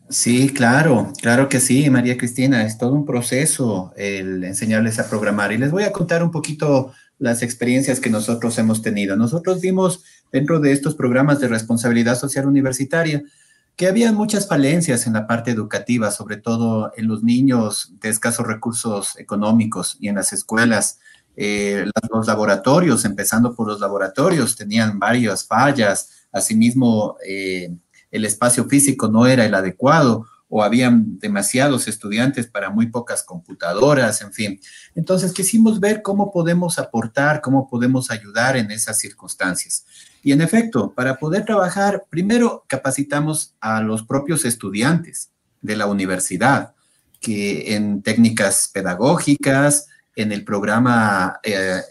Sí, claro, claro que sí, María Cristina, es todo un proceso el enseñarles a programar. Y les voy a contar un poquito las experiencias que nosotros hemos tenido. Nosotros vimos dentro de estos programas de responsabilidad social universitaria, que había muchas falencias en la parte educativa, sobre todo en los niños de escasos recursos económicos y en las escuelas. Eh, los laboratorios, empezando por los laboratorios, tenían varias fallas. Asimismo, eh, el espacio físico no era el adecuado o habían demasiados estudiantes para muy pocas computadoras, en fin. Entonces quisimos ver cómo podemos aportar, cómo podemos ayudar en esas circunstancias. Y en efecto, para poder trabajar, primero capacitamos a los propios estudiantes de la universidad, que en técnicas pedagógicas, en el programa, eh,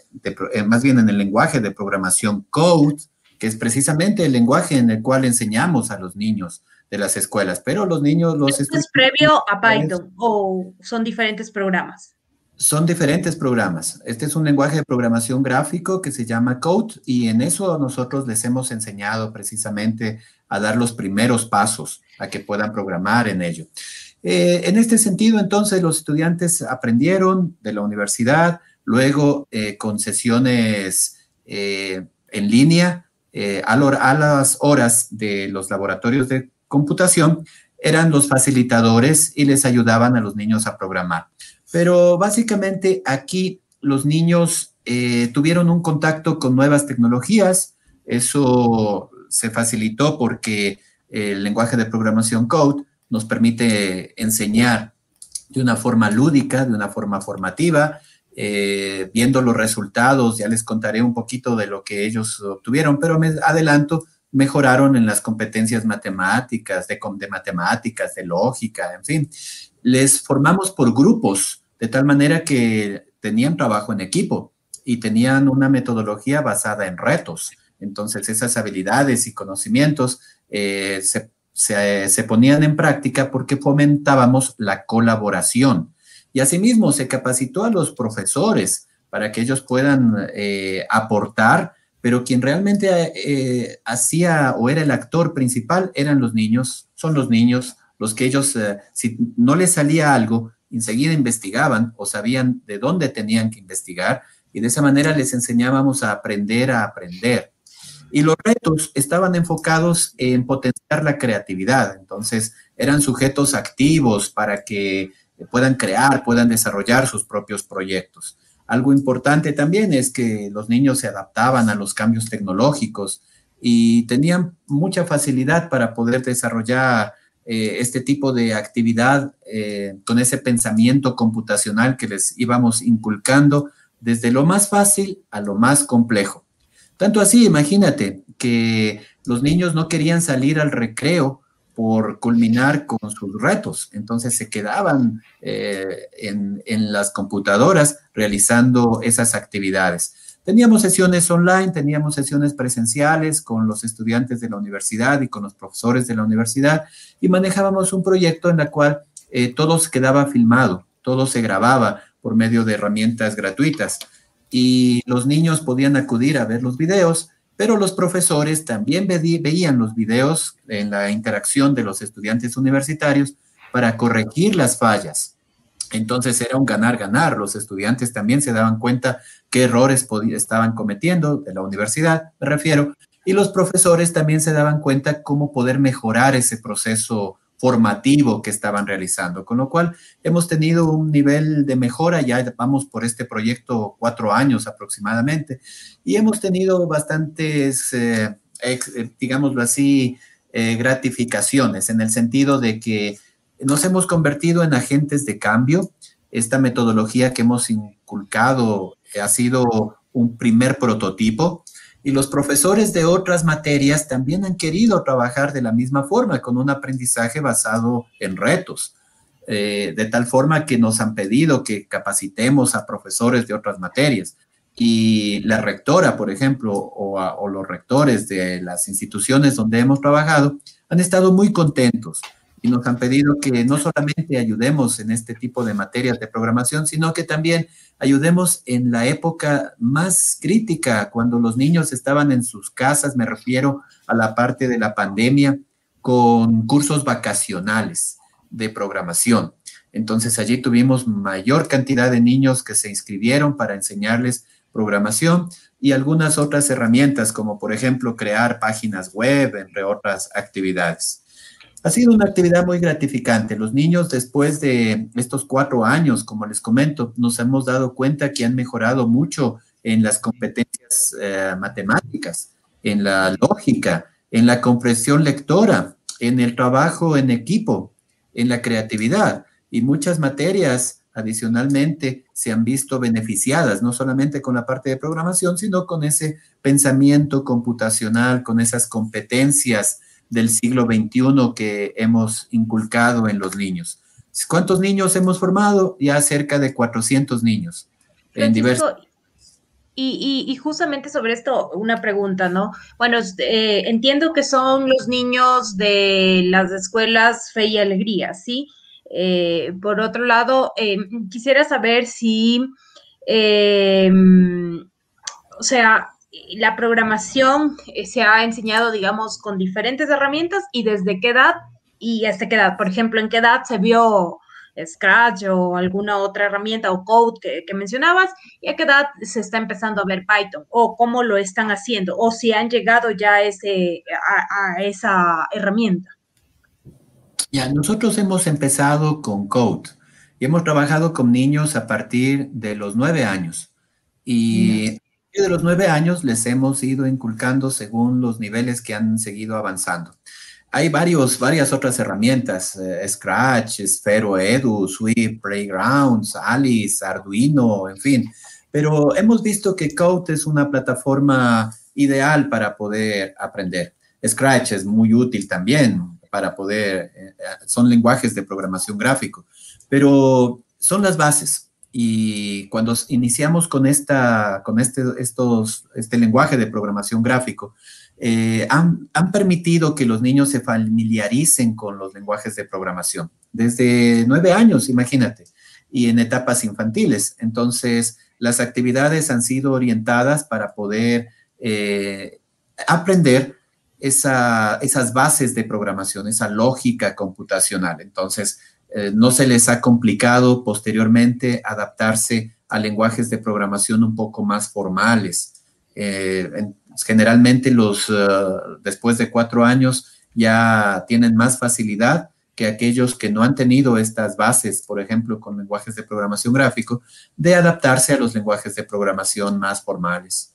eh, más bien en el lenguaje de programación Code, que es precisamente el lenguaje en el cual enseñamos a los niños de las escuelas, pero los niños los... ¿Es previo a Python o son diferentes programas? Son diferentes programas. Este es un lenguaje de programación gráfico que se llama Code y en eso nosotros les hemos enseñado precisamente a dar los primeros pasos a que puedan programar en ello. Eh, en este sentido, entonces, los estudiantes aprendieron de la universidad, luego eh, con sesiones eh, en línea, a, a las horas de los laboratorios de computación, eran los facilitadores y les ayudaban a los niños a programar. Pero básicamente aquí los niños eh, tuvieron un contacto con nuevas tecnologías. Eso se facilitó porque el lenguaje de programación Code nos permite enseñar de una forma lúdica, de una forma formativa, eh, viendo los resultados, ya les contaré un poquito de lo que ellos obtuvieron, pero me adelanto, mejoraron en las competencias matemáticas, de, de matemáticas, de lógica, en fin. Les formamos por grupos de tal manera que tenían trabajo en equipo y tenían una metodología basada en retos. Entonces esas habilidades y conocimientos eh, se, ponían en práctica porque fomentábamos la colaboración. Y asimismo se capacitó a los profesores para que ellos puedan eh, aportar, pero quien realmente eh, hacía o era el actor principal eran los niños, son los niños los que ellos, si no les salía algo, enseguida investigaban o sabían de dónde tenían que investigar y de esa manera les enseñábamos a aprender a aprender. Y los retos estaban enfocados en potenciar la creatividad. Entonces, eran sujetos activos para que puedan crear, puedan desarrollar sus propios proyectos. Algo importante también es que los niños se adaptaban a los cambios tecnológicos y tenían mucha facilidad para poder desarrollar eh, este tipo de actividad eh, con ese pensamiento computacional que les íbamos inculcando desde lo más fácil a lo más complejo. Tanto así, imagínate que los niños no querían salir al recreo por culminar con sus retos. Entonces se quedaban eh, en, en, las computadoras realizando esas actividades. Teníamos sesiones online, teníamos sesiones presenciales con los estudiantes de la universidad y con los profesores de la universidad y manejábamos un proyecto en el cual eh, todo se quedaba filmado, todo se grababa por medio de herramientas gratuitas y los niños podían acudir a ver los videos, pero los profesores también veían los videos en la interacción de los estudiantes universitarios para corregir las fallas entonces era un ganar-ganar. Los estudiantes también se daban cuenta qué errores estaban cometiendo de la universidad, me refiero, y los profesores también se daban cuenta cómo poder mejorar ese proceso formativo que estaban realizando, con lo cual hemos tenido un nivel de mejora, ya vamos por este proyecto cuatro años aproximadamente, y hemos tenido bastantes, eh, eh, digámoslo así, eh, gratificaciones, en el sentido de que nos hemos convertido en agentes de cambio. Esta metodología que hemos inculcado ha sido un primer prototipo y los profesores de otras materias también han querido trabajar de la misma forma, con un aprendizaje basado en retos. Eh, de tal forma que nos han pedido que capacitemos a profesores de otras materias. Y la rectora, por ejemplo, o, o los rectores de las instituciones donde hemos trabajado, han estado muy contentos y nos han pedido que no solamente ayudemos en este tipo de materias de programación, sino que también ayudemos en la época más crítica, cuando los niños estaban en sus casas, me refiero a la parte de la pandemia, con cursos vacacionales de programación. Entonces allí tuvimos mayor cantidad de niños que se inscribieron para enseñarles programación y algunas otras herramientas, como por ejemplo crear páginas web, entre otras actividades. Ha sido una actividad muy gratificante. Los niños después de estos cuatro años, como les comento, nos hemos dado cuenta que han mejorado mucho en las competencias eh, matemáticas, en la lógica, en la comprensión lectora, en el trabajo en equipo, en la creatividad y muchas materias adicionalmente se han visto beneficiadas, no solamente con la parte de programación, sino con ese pensamiento computacional, con esas competencias del siglo XXI que hemos inculcado en los niños. ¿Cuántos niños hemos formado? Ya cerca de 400 niños en diversos... Y, y, justamente sobre esto, una pregunta, ¿no? Bueno, eh, entiendo que son los niños de las escuelas Fe y Alegría, ¿sí? Eh, por otro lado, eh, quisiera saber si, o sea, la programación eh, se ha enseñado, digamos, con diferentes herramientas y desde qué edad y hasta qué edad. Por ejemplo, en qué edad se vio Scratch o alguna otra herramienta o code que, mencionabas y a qué edad se está empezando a ver Python o cómo lo están haciendo o si han llegado ya a, esa herramienta. Ya, nosotros hemos empezado con code y hemos trabajado con niños a partir de los nueve años. Y de los nueve años les hemos ido inculcando según los niveles que han seguido avanzando. Hay varios, varias otras herramientas, eh, Scratch, Sphero Edu, Swift, Playgrounds, Alice, Arduino, en fin. Pero hemos visto que Code es una plataforma ideal para poder aprender. Scratch es muy útil también para poder, eh, son lenguajes de programación gráfico, pero son las bases. Y cuando iniciamos con, esta, con este, estos, este lenguaje de programación gráfico, eh, han, han, permitido que los niños se familiaricen con los lenguajes de programación. Desde nueve años, imagínate, y en etapas infantiles. Entonces, las actividades han sido orientadas para poder eh, aprender esa, esas bases de programación, esa lógica computacional. Entonces, eh, no se les ha complicado posteriormente adaptarse a lenguajes de programación un poco más formales. Eh, generalmente los, después de cuatro años ya tienen más facilidad que aquellos que no han tenido estas bases, por ejemplo, con lenguajes de programación gráfico, de adaptarse a los lenguajes de programación más formales.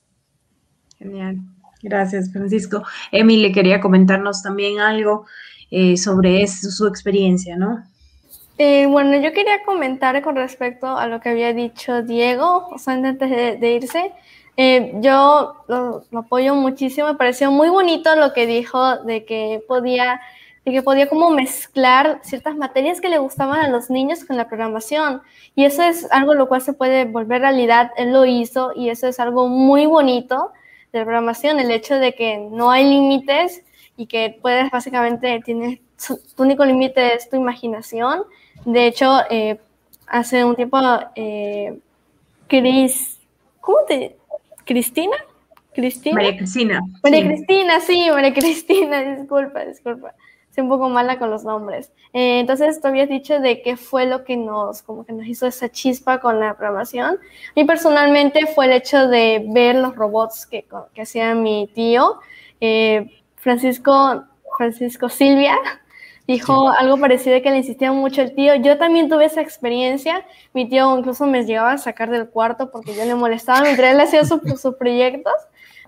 Genial. Gracias, Francisco. Emily quería comentarnos también algo eh, sobre su experiencia, ¿no? Eh, bueno, yo quería comentar con respecto a lo que había dicho Diego, o sea, antes de, irse. Eh, yo lo, apoyo muchísimo, me pareció muy bonito lo que dijo de que podía de que podía como mezclar ciertas materias que le gustaban a los niños con la programación. Y eso es algo lo cual se puede volver realidad, él lo hizo y eso es algo muy bonito de la programación, el hecho de que no hay límites y que puedes básicamente, tienes, tu único límite es tu imaginación. De hecho, eh, hace un tiempo, eh, Cris, ¿cómo te? ¿Cristina? ¿Cristina? María Cristina. María Cristina, sí, María Cristina, disculpa, disculpa un poco mala con los nombres. Eh, entonces, tú habías dicho de qué fue lo que nos, como que nos hizo esa chispa con la programación. A mí personalmente fue el hecho de ver los robots que, que hacía mi tío, eh, Francisco, Francisco Silvia. Dijo algo parecido que le insistía mucho el tío. Yo también tuve esa experiencia. Mi tío incluso me llegaba a sacar del cuarto porque yo le molestaba mientras él hacía sus proyectos.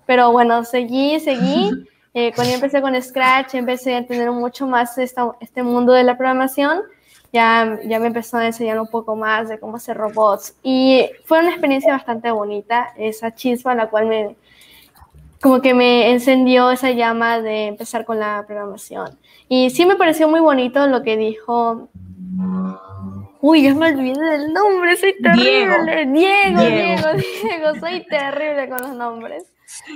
Pero bueno, seguí, seguí. Eh, cuando empecé con Scratch, empecé a entender mucho más este mundo de la programación. Ya, ya me empezó a enseñar un poco más de cómo hacer robots. Y fue una experiencia bastante bonita, esa chispa, la cual me, como que me encendió esa llama de empezar con la programación. Y sí me pareció muy bonito lo que dijo. Uy, ya me olvidé del nombre, soy terrible. Diego, Diego, Diego soy terrible con los nombres.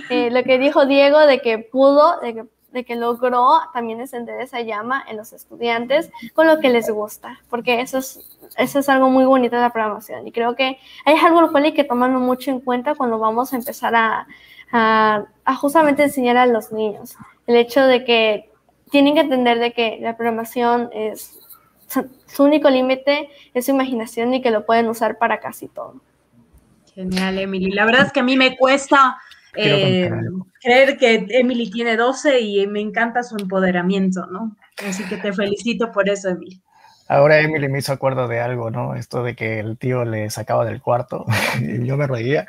Eh, lo que dijo Diego de que pudo, de que, de que, logró también encender esa llama en los estudiantes con lo que les gusta, porque eso es, eso es algo muy bonito de la programación y creo que es algo lo cual hay que tomarlo mucho en cuenta cuando vamos a empezar a, a, a justamente enseñar a los niños. El hecho de que tienen que entender de que la programación es su único límite es su imaginación y que lo pueden usar para casi todo. Genial, Emily. La verdad es que a mí me cuesta eh, creer que Emily tiene 12 y me encanta su empoderamiento, ¿no? Así que te felicito por eso, Emily. Ahora Emily me hizo acuerdo de algo, ¿no? Esto de que el tío le sacaba del cuarto y yo me reía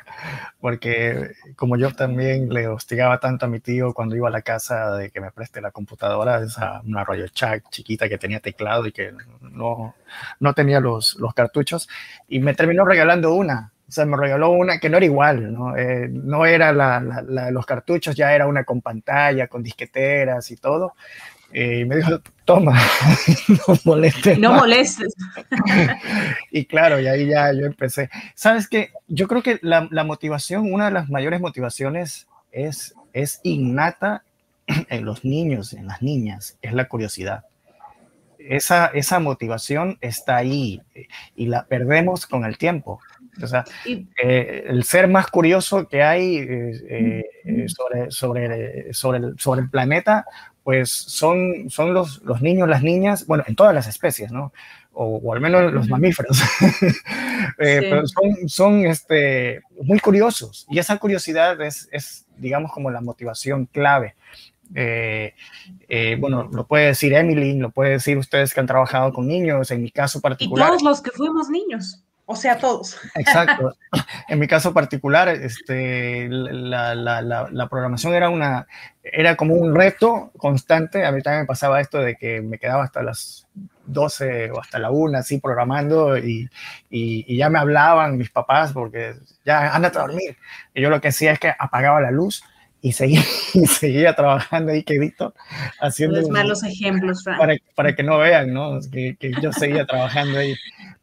porque como yo también le hostigaba tanto a mi tío cuando iba a la casa de que me preste la computadora, esa una rollo chat chiquita que tenía teclado y que no, no tenía los, los cartuchos y me terminó regalando una o sea, me regaló una que no era igual, ¿no? Eh, no era la, los cartuchos, ya era una con pantalla, con disqueteras y todo. Y me dijo, toma, no molestes. No molestes. y claro, y ahí ya yo empecé. ¿Sabes qué? Yo creo que la, la motivación, una de las mayores motivaciones es, es innata en los niños, en las niñas, es la curiosidad. Esa, esa motivación está ahí y la perdemos con el tiempo. O sea, eh, el ser más curioso que hay eh, eh, sobre, sobre, sobre, el, sobre el planeta, pues son, son los, los niños, las niñas, bueno, en todas las especies, ¿no? O, al menos los mamíferos, pero son, son este, muy curiosos y esa curiosidad es, es, digamos, como la motivación clave. bueno, lo puede decir Emily, lo puede decir ustedes que han trabajado con niños, en mi caso particular. Y todos los que fuimos niños. O sea, todos. Exacto. En mi caso particular, este, la, la, la, programación era, una, era como un reto constante. A mí también me pasaba esto de que me quedaba hasta las 12 o hasta la 1 así programando y, y, ya me hablaban mis papás porque ya ándate a dormir. Y yo lo que hacía es que apagaba la luz y seguía, seguía trabajando ahí quedito, haciendo... Los malos ejemplos, Frank. Para, para, que no vean, ¿no? Que, que yo seguía trabajando ahí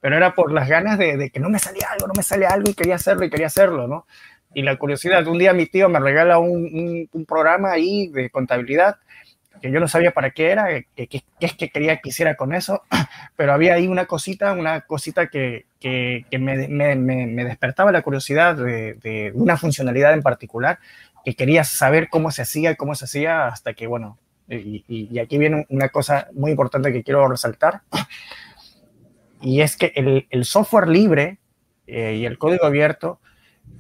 pero era por las ganas de, que no me salía algo, no me salía algo y quería hacerlo y quería hacerlo, ¿no? Y la curiosidad, un día mi tío me regala un, un, programa ahí de contabilidad que yo no sabía para qué era, qué que, es que quería que hiciera con eso, pero había ahí una cosita, una cosita que, que, que me, me, me, despertaba la curiosidad de, de, una funcionalidad en particular, que quería saber cómo se hacía y cómo se hacía hasta que, bueno, y, y aquí viene una cosa muy importante que quiero resaltar, y es que el, software libre eh, y el código abierto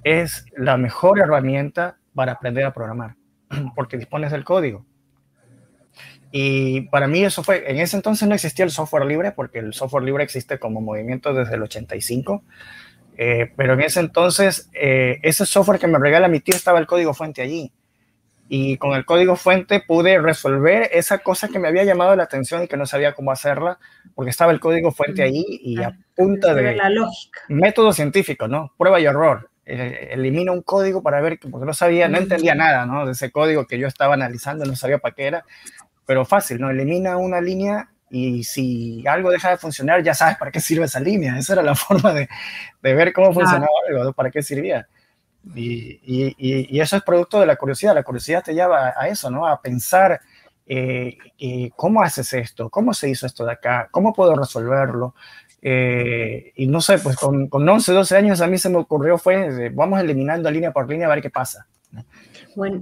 es la mejor herramienta para aprender a programar, porque dispones del código. Y para mí eso fue, en ese entonces no existía el software libre, porque el software libre existe como movimiento desde el 85, eh, pero en ese entonces eh, ese software que me regala mi tío estaba el código fuente allí. Y con el código fuente pude resolver esa cosa que me había llamado la atención y que no sabía cómo hacerla, porque estaba el código fuente allí y a punta de la lógica. método científico, ¿no? Prueba y error. Eh, elimina un código para ver, porque no sabía, no entendía nada, ¿no? De ese código que yo estaba analizando, no sabía para qué era pero fácil, ¿no? Elimina una línea y si algo deja de funcionar, ya sabes para qué sirve esa línea. Esa era la forma de, de ver cómo funcionaba algo, para qué servía. Y, y, y, eso es producto de la curiosidad. La curiosidad te lleva a eso, ¿no? A pensar eh, eh, cómo haces esto, cómo se hizo esto de acá, cómo puedo resolverlo. Eh, y no sé, pues con, con 11, 12 años a mí se me ocurrió fue, vamos eliminando línea por línea a ver qué pasa. Bueno,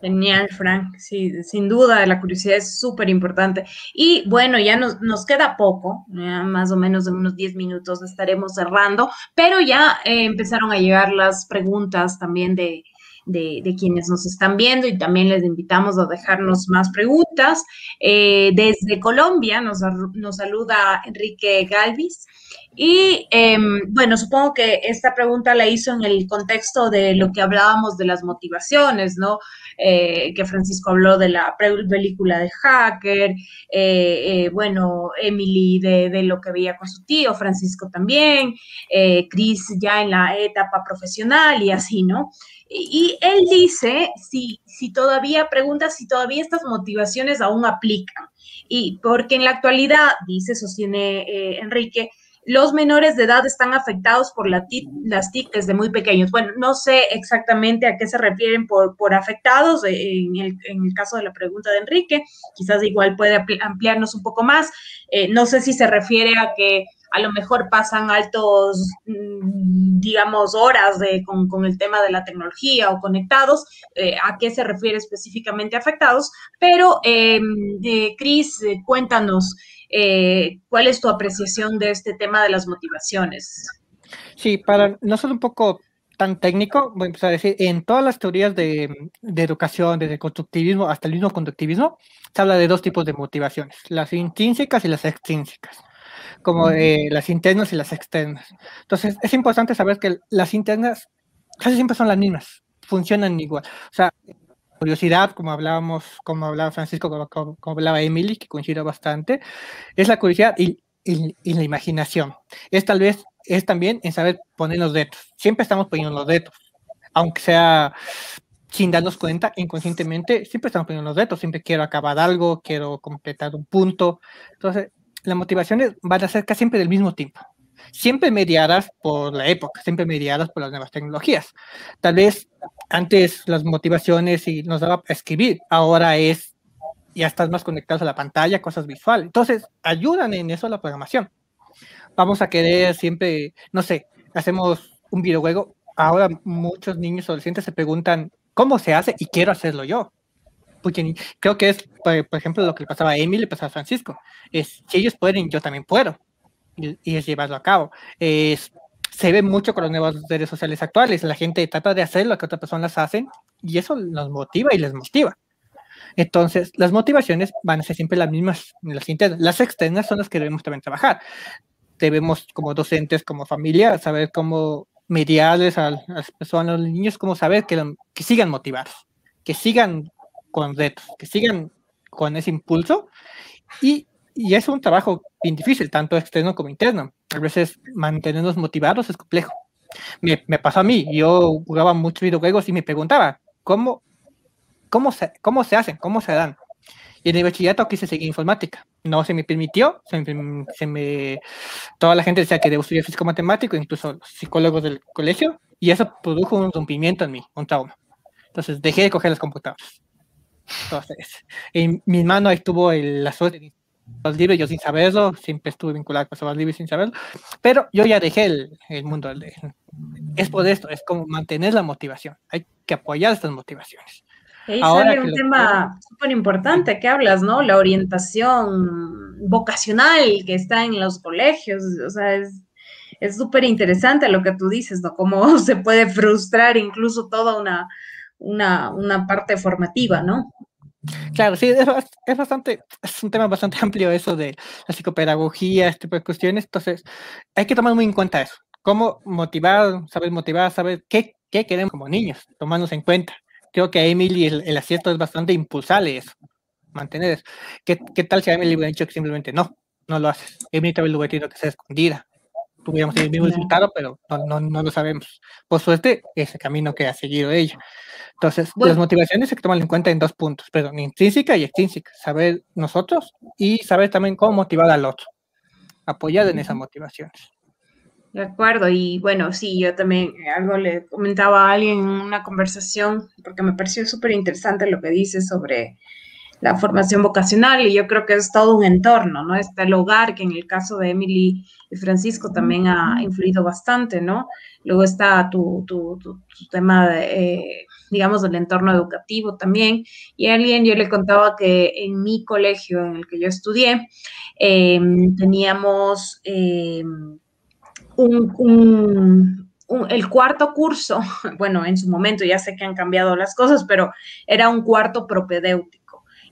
Genial, Frank. Sí, sin duda, la curiosidad es súper importante. Y bueno, ya nos, nos queda poco, más o menos en unos 10 minutos estaremos cerrando, pero ya eh, empezaron a llegar las preguntas también de, de, quienes nos están viendo y también les invitamos a dejarnos más preguntas. Eh, desde Colombia nos, nos saluda Enrique Galvis. Y em, bueno, supongo que esta pregunta la hizo en el contexto de lo que hablábamos de las motivaciones, ¿no? Eh, que Francisco habló de la película de Hacker, eh, eh, bueno, Emily de, lo que veía con su tío, Francisco también, Chris ya en la etapa profesional y así, ¿no? Y, él dice, si, si todavía, pregunta si todavía estas motivaciones aún aplican. Y porque en la actualidad, dice, sostiene Enrique, los menores de edad están afectados por la las TIC desde muy pequeños. Bueno, no sé exactamente a qué se refieren por, por afectados eh, en el, caso de la pregunta de Enrique, quizás igual puede ampliarnos un poco más. Eh, no sé si se refiere a que a lo mejor pasan altos, mm, digamos, horas con, con, el tema de la tecnología o conectados, eh, a qué se refiere específicamente afectados, pero eh, Cris, cuéntanos, eh, ¿Cuál es tu apreciación de este tema de las motivaciones? Sí, para no ser un poco tan técnico, voy a empezar a decir, en todas las teorías de, de, educación, desde el constructivismo hasta el mismo conductivismo, se habla de dos tipos de motivaciones, las intrínsecas y las extrínsecas, como eh, las internas y las externas. Entonces, es importante saber que las internas casi siempre son las mismas, funcionan igual. O sea, curiosidad, como hablábamos, como hablaba Francisco, como, hablaba Emily, que coincide bastante, es la curiosidad y, la imaginación. Es tal vez, es también en saber poner los dedos. Siempre estamos poniendo los dedos, aunque sea sin darnos cuenta, inconscientemente, siempre estamos poniendo los dedos. Siempre quiero acabar algo, quiero completar un punto. Entonces, las motivaciones van a ser casi siempre del mismo tipo siempre mediadas por la época, siempre mediadas por las nuevas tecnologías. Tal vez antes las motivaciones y nos daba escribir, ahora es ya estás más conectados a la pantalla, cosas visuales. Entonces, ayudan en eso la programación. Vamos a querer siempre, no sé, hacemos un videojuego. Ahora muchos niños adolescentes se preguntan cómo se hace y quiero hacerlo yo. Porque creo que es, por, ejemplo, lo que le pasaba a Emily, le pasaba a Francisco. Es, si ellos pueden, yo también puedo y, es llevarlo a cabo. Es, se ve mucho con las nuevas redes sociales actuales. La gente trata de hacer lo que otras personas hacen y eso nos motiva y les motiva. Entonces, las motivaciones van a ser siempre las mismas, las internas. Las externas son las que debemos también trabajar. Debemos, como docentes, como familia, saber cómo mediarles a, las personas, a los niños, cómo saber que, que sigan motivados, que sigan con retos, que sigan con ese impulso y y es un trabajo bien difícil, tanto externo como interno. A veces mantenernos motivados es complejo. Me, me pasó a mí, yo jugaba muchos videojuegos y me preguntaba, ¿cómo, cómo, se, cómo se hacen? ¿Cómo se dan? Y en el bachillerato quise seguir informática. No se me permitió, se me, toda la gente decía que debo estudiar físico matemático, incluso los psicólogos del colegio, y eso produjo un rompimiento en mí, un trauma. Entonces dejé de coger las computadoras. Entonces, en mi mano ahí tuvo la suerte de libre, yo sin saberlo, siempre estuve vinculado con Libre sin saberlo, pero yo ya dejé el, el mundo. es por esto, es como mantener la motivación, hay que apoyar estas motivaciones. Ahí Ahora sale un tema súper importante que hablas, ¿no? La orientación vocacional que está en los colegios, o sea, es, es súper interesante lo que tú dices, ¿no? Cómo se puede frustrar incluso toda una, una, una parte formativa, ¿no? Claro, sí, es, bastante, es un tema bastante amplio eso de la psicopedagogía, este tipo de cuestiones, entonces hay que tomar muy en cuenta eso, cómo motivar, saber motivar, saber qué, qué queremos como niños, tomarnos en cuenta. Creo que a Emily el, el acierto es bastante impulsarle eso, mantener eso. ¿Qué, ¿Qué, tal si a Emily hubiera dicho que simplemente no, no lo haces? Emily lo hubiera que ser escondida. Tuviéramos el mismo resultado, pero no, no, no lo sabemos. Por suerte, ese camino que ha seguido ella. Entonces, las motivaciones hay que en cuenta en dos puntos, pero intrínseca y extrínseca. Saber nosotros y saber también cómo motivar al otro. Apoyar en esas motivaciones. De acuerdo, y bueno, sí, yo también algo le comentaba a alguien en una conversación, porque me pareció súper interesante lo que dice sobre la formación vocacional, y yo creo que es todo un entorno, ¿no? Está el hogar, que en el caso de Emily y Francisco también ha influido bastante, ¿no? Luego está tu, tu, tema de... Eh, digamos, del entorno educativo también. Y alguien, yo le contaba que en mi colegio en el que yo estudié, em, teníamos em, un, el cuarto curso, bueno, en su momento ya sé que han cambiado las cosas, pero era un cuarto propedéutico.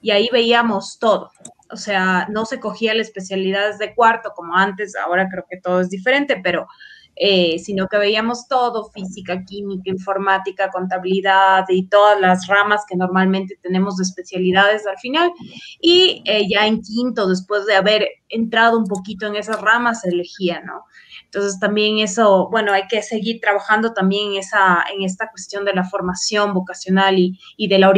Y ahí veíamos todo. O sea, no se cogía la especialidades de cuarto como antes, ahora creo que todo es diferente, pero eh, sino que veíamos todo, física, química, informática, contabilidad y todas las ramas que normalmente tenemos de especialidades al final. Y eh, ya en quinto, después de haber entrado un poquito en esas ramas, se elegía, ¿no? Entonces también eso, bueno, hay que seguir trabajando también en, esa, en esta cuestión de la formación vocacional y, y de la,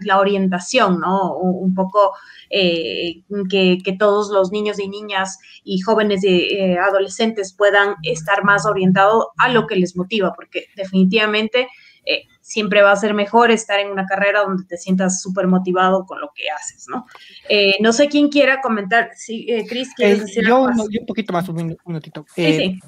la orientación, ¿no? Un, poco eh, que, que, todos los niños y niñas y jóvenes y eh, adolescentes puedan estar más orientados a lo que les motiva, porque definitivamente eh, siempre va a ser mejor estar en una carrera donde te sientas súper motivado con lo que haces, ¿no? Eh, no sé quién quiera comentar. Sí, eh, Cris, ¿quieres decir yo, algo yo un poquito más, un minutito. sí, sí.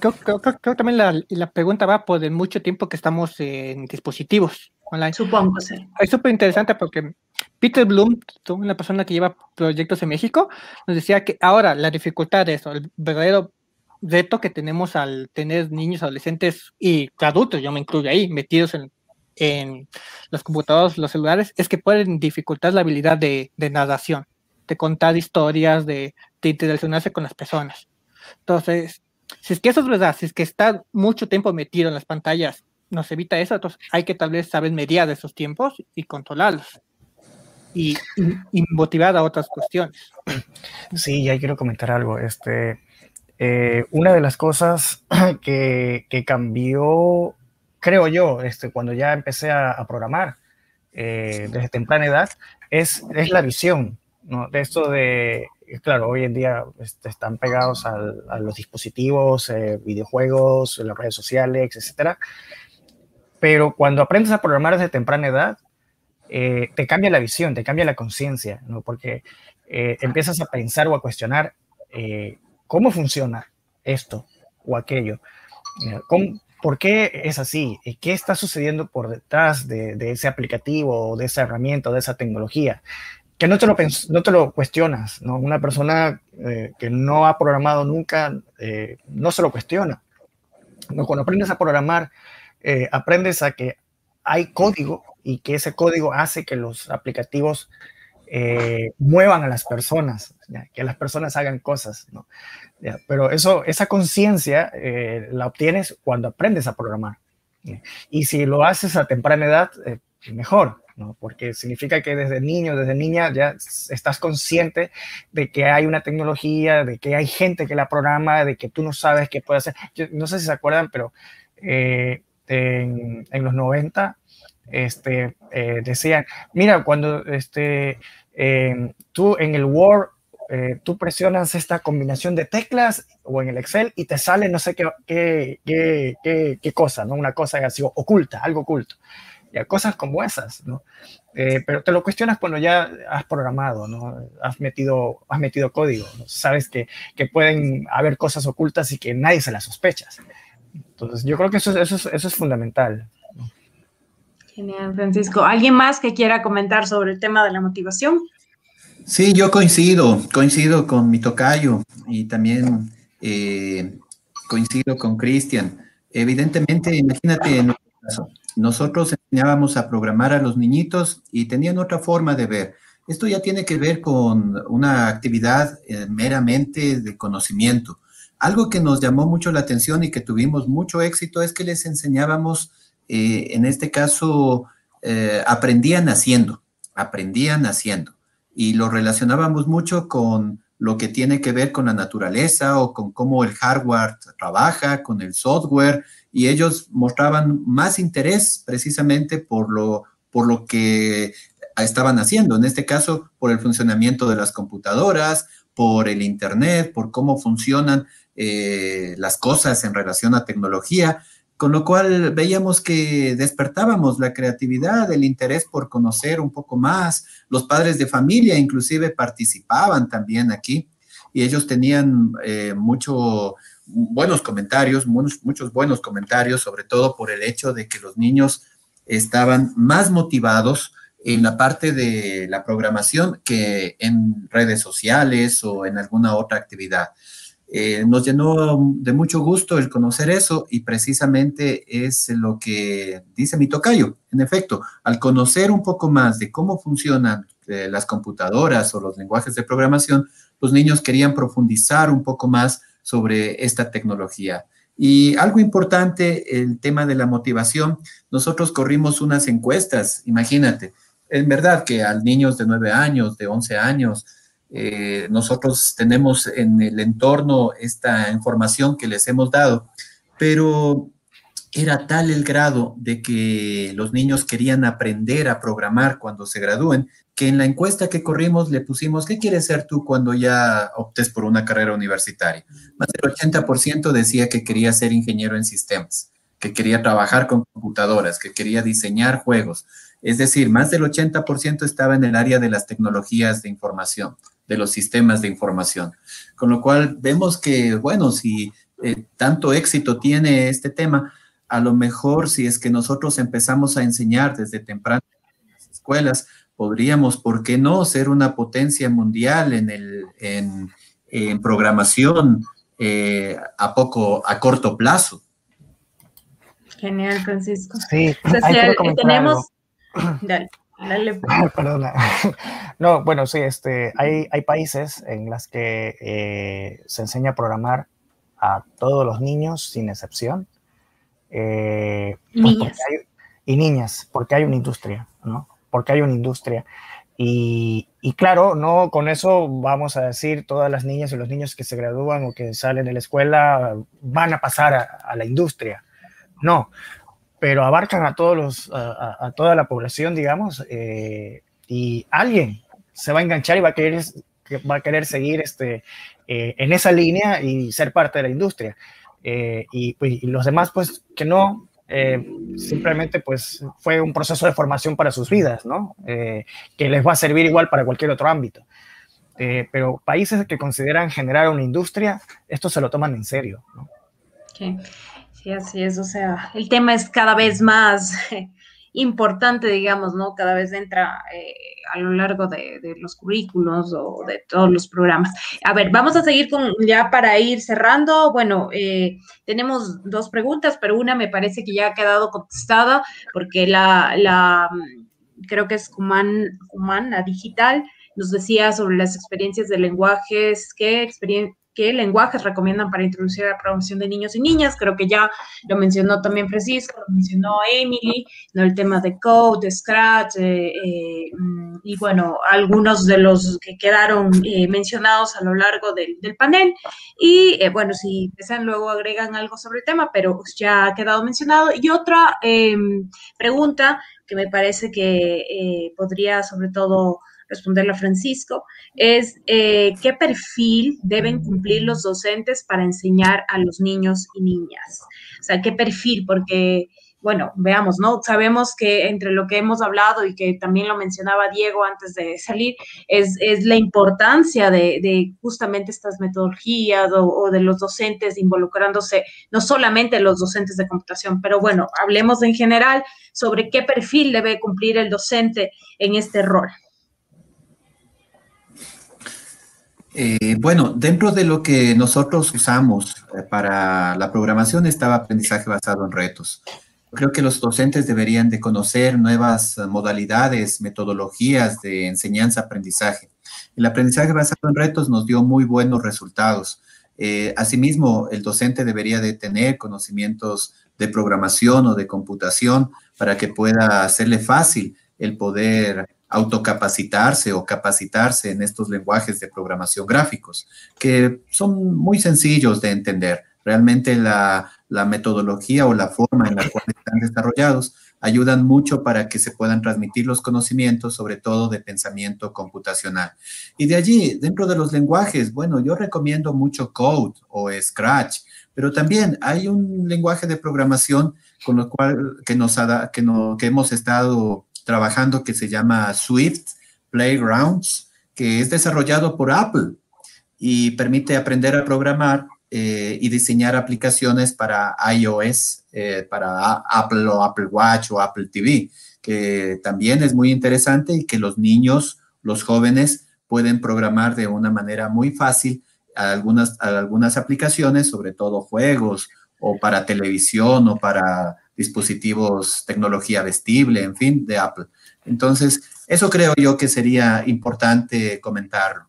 Creo, creo, también la, la, pregunta va por el mucho tiempo que estamos en dispositivos online. Supongo, sí. Es súper interesante porque Peter Bloom, una persona que lleva proyectos en México, nos decía que ahora la dificultad de eso, el verdadero reto que tenemos al tener niños, adolescentes y adultos, yo me incluyo ahí, metidos en, en los computadores, los celulares, es que pueden dificultar la habilidad de, de narración, de contar historias, de, de, interaccionarse con las personas. Entonces, si es que eso es verdad, si es que está mucho tiempo metido en las pantallas, nos evita eso, entonces hay que tal vez saber mediar esos tiempos y controlarlos. Y, y, y motivar a otras cuestiones. Sí, ya quiero comentar algo. Este, eh, una de las cosas que, cambió, creo yo, este, cuando ya empecé a, programar eh, desde temprana edad, es, es la visión. De esto de, claro, hoy en día este, están pegados a los dispositivos, eh, videojuegos, las redes sociales, etcétera. Pero cuando aprendes a programar desde temprana edad, eh, te cambia la visión, te cambia la conciencia. Porque eh, empiezas a pensar o a cuestionar eh, cómo funciona esto o aquello. ¿Cómo, ¿Por qué es así? ¿Qué está sucediendo por detrás de, ese aplicativo de esa herramienta de esa tecnología? Que no te lo, no cuestionas, ¿no? Una persona eh, que no ha programado nunca eh, no se lo cuestiona. ¿no? Cuando aprendes a programar, eh, aprendes a que hay código y que ese código hace que los aplicativos eh, muevan a las personas, que las personas hagan cosas, ¿no? Pero eso, esa conciencia eh, la obtienes cuando aprendes a programar. Y si lo haces a temprana edad, eh, mejor, ¿no? Porque significa que desde niño, desde niña, ya estás consciente de que hay una tecnología, de que hay gente que la programa, de que tú no sabes qué puede hacer. No sé si se acuerdan, pero en, en los 90 este, eh, decían, mira, cuando este, eh, tú en el Word, eh, tú presionas esta combinación de teclas o en el Excel y te sale no sé qué, qué, qué, cosa, ¿no? Una cosa así oculta, algo oculto. Ya, cosas como esas, ¿no? Eh, pero te lo cuestionas cuando ya has programado, ¿no? Has metido, has metido código. Sabes que, pueden haber cosas ocultas y que nadie se las sospecha. Entonces, yo creo que eso es fundamental. Genial, Francisco. ¿Alguien más que quiera comentar sobre el tema de la motivación? Sí, yo coincido, coincido con mi tocayo y también eh, coincido con Cristian. Evidentemente, imagínate en caso, nosotros enseñábamos a programar a los niñitos y tenían otra forma de ver. Esto ya tiene que ver con una actividad eh, meramente de conocimiento. Algo que nos llamó mucho la atención y que tuvimos mucho éxito es que les enseñábamos, eh, en este caso, eh, aprendían haciendo, aprendían haciendo. Y lo relacionábamos mucho con lo que tiene que ver con la naturaleza o con cómo el hardware trabaja, con el software, y ellos mostraban más interés precisamente por lo, por lo que estaban haciendo, en este caso por el funcionamiento de las computadoras, por el Internet, por cómo funcionan eh, las cosas en relación a tecnología, con lo cual veíamos que despertábamos la creatividad, el interés por conocer un poco más. Los padres de familia inclusive participaban también aquí y ellos tenían eh, mucho, buenos comentarios, muchos, muchos buenos comentarios, sobre todo por el hecho de que los niños estaban más motivados en la parte de la programación que en redes sociales o en alguna otra actividad. Eh, nos llenó de mucho gusto el conocer eso y precisamente es lo que dice mi tocayo. En efecto, al conocer un poco más de cómo funcionan eh, las computadoras o los lenguajes de programación, los niños querían profundizar un poco más sobre esta tecnología. Y algo importante, el tema de la motivación. Nosotros corrimos unas encuestas, imagínate, en verdad que a niños de 9 años, de 11 años, eh, nosotros tenemos en el entorno esta información que les hemos dado, pero era tal el grado de que los niños querían aprender a programar cuando se gradúen, que en la encuesta que corrimos le pusimos, ¿qué quieres ser tú cuando ya optes por una carrera universitaria? Más del 80% decía que quería ser ingeniero en sistemas, que quería trabajar con computadoras, que quería diseñar juegos. Es decir, más del 80% estaba en el área de las tecnologías de información de los sistemas de información. Con lo cual vemos que, bueno, si eh, tanto éxito tiene este tema, a lo mejor si es que nosotros empezamos a enseñar desde temprano en las escuelas, podríamos, ¿por qué no?, ser una potencia mundial en, el, en, programación eh, a poco, a corto plazo. Genial, Francisco. Sí, tenemos... Dale. Perdona. No, bueno, sí, este, hay, hay países en las que eh, se enseña a programar a todos los niños sin excepción. Eh, pues niñas. y niñas, porque hay una industria, ¿no? Porque hay una industria. Y, y, claro, no con eso vamos a decir todas las niñas y los niños que se gradúan o que salen de la escuela van a pasar a, a la industria. No, pero abarcan a todos los, a, toda la población, digamos, eh, y alguien se va a enganchar y va a querer, va a querer seguir este, eh, en esa línea y ser parte de la industria. Eh, pues, y, los demás, pues, que no, simplemente, pues, fue un proceso de formación para sus vidas, ¿no? que les va a servir igual para cualquier otro ámbito. pero países que consideran generar una industria, esto se lo toman en serio, ¿no? Sí, así es. O sea, el tema es cada vez más importante, digamos, ¿no? Cada vez entra eh, a lo largo de, los currículos o de todos los programas. A ver, vamos a seguir con, ya para ir cerrando. Bueno, eh, tenemos dos preguntas, pero una me parece que ya ha quedado contestada porque la, la creo que es Human, la digital, nos decía sobre las experiencias de lenguajes, qué experiencia qué lenguajes recomiendan para introducir la programación de niños y niñas. Creo que ya lo mencionó también Francisco, lo mencionó Emily, ¿no? el tema de Code, de Scratch, eh, eh, mm, y bueno, algunos de los que quedaron eh, mencionados a lo largo del, panel. Y bueno, si desean, luego agregan algo sobre el tema, pero ya ha quedado mencionado. Y otra em, pregunta que me parece que podría sobre todo responderle a Francisco, es eh, qué perfil deben cumplir los docentes para enseñar a los niños y niñas. O sea, qué perfil, porque, bueno, veamos, ¿no? Sabemos que entre lo que hemos hablado y que también lo mencionaba Diego antes de salir, es, la importancia de, justamente estas metodologías o, o, de los docentes involucrándose, no solamente los docentes de computación, pero bueno, hablemos en general sobre qué perfil debe cumplir el docente en este rol. Eh, bueno, dentro de lo que nosotros usamos eh, para la programación estaba aprendizaje basado en retos. Creo que los docentes deberían de conocer nuevas modalidades, metodologías de enseñanza-aprendizaje. El aprendizaje basado en retos nos dio muy buenos resultados. Eh, asimismo, el docente debería de tener conocimientos de programación o de computación para que pueda hacerle fácil el poder autocapacitarse o capacitarse en estos lenguajes de programación gráficos, que son muy sencillos de entender. Realmente la, metodología o la forma en la cual están desarrollados ayudan mucho para que se puedan transmitir los conocimientos, sobre todo de pensamiento computacional. Y de allí, dentro de los lenguajes, bueno, yo recomiendo mucho Code o Scratch, pero también hay un lenguaje de programación con lo cual que nos que, no, que hemos estado trabajando que se llama Swift Playgrounds, que es desarrollado por Apple y permite aprender a programar eh, y diseñar aplicaciones para iOS, eh, para Apple Apple Watch o Apple TV, que también es muy interesante y que los niños, los jóvenes pueden programar de una manera muy fácil algunas, algunas aplicaciones, sobre todo juegos o para televisión o para dispositivos, tecnología vestible, en fin, de Apple. Entonces, eso creo yo que sería importante comentarlo.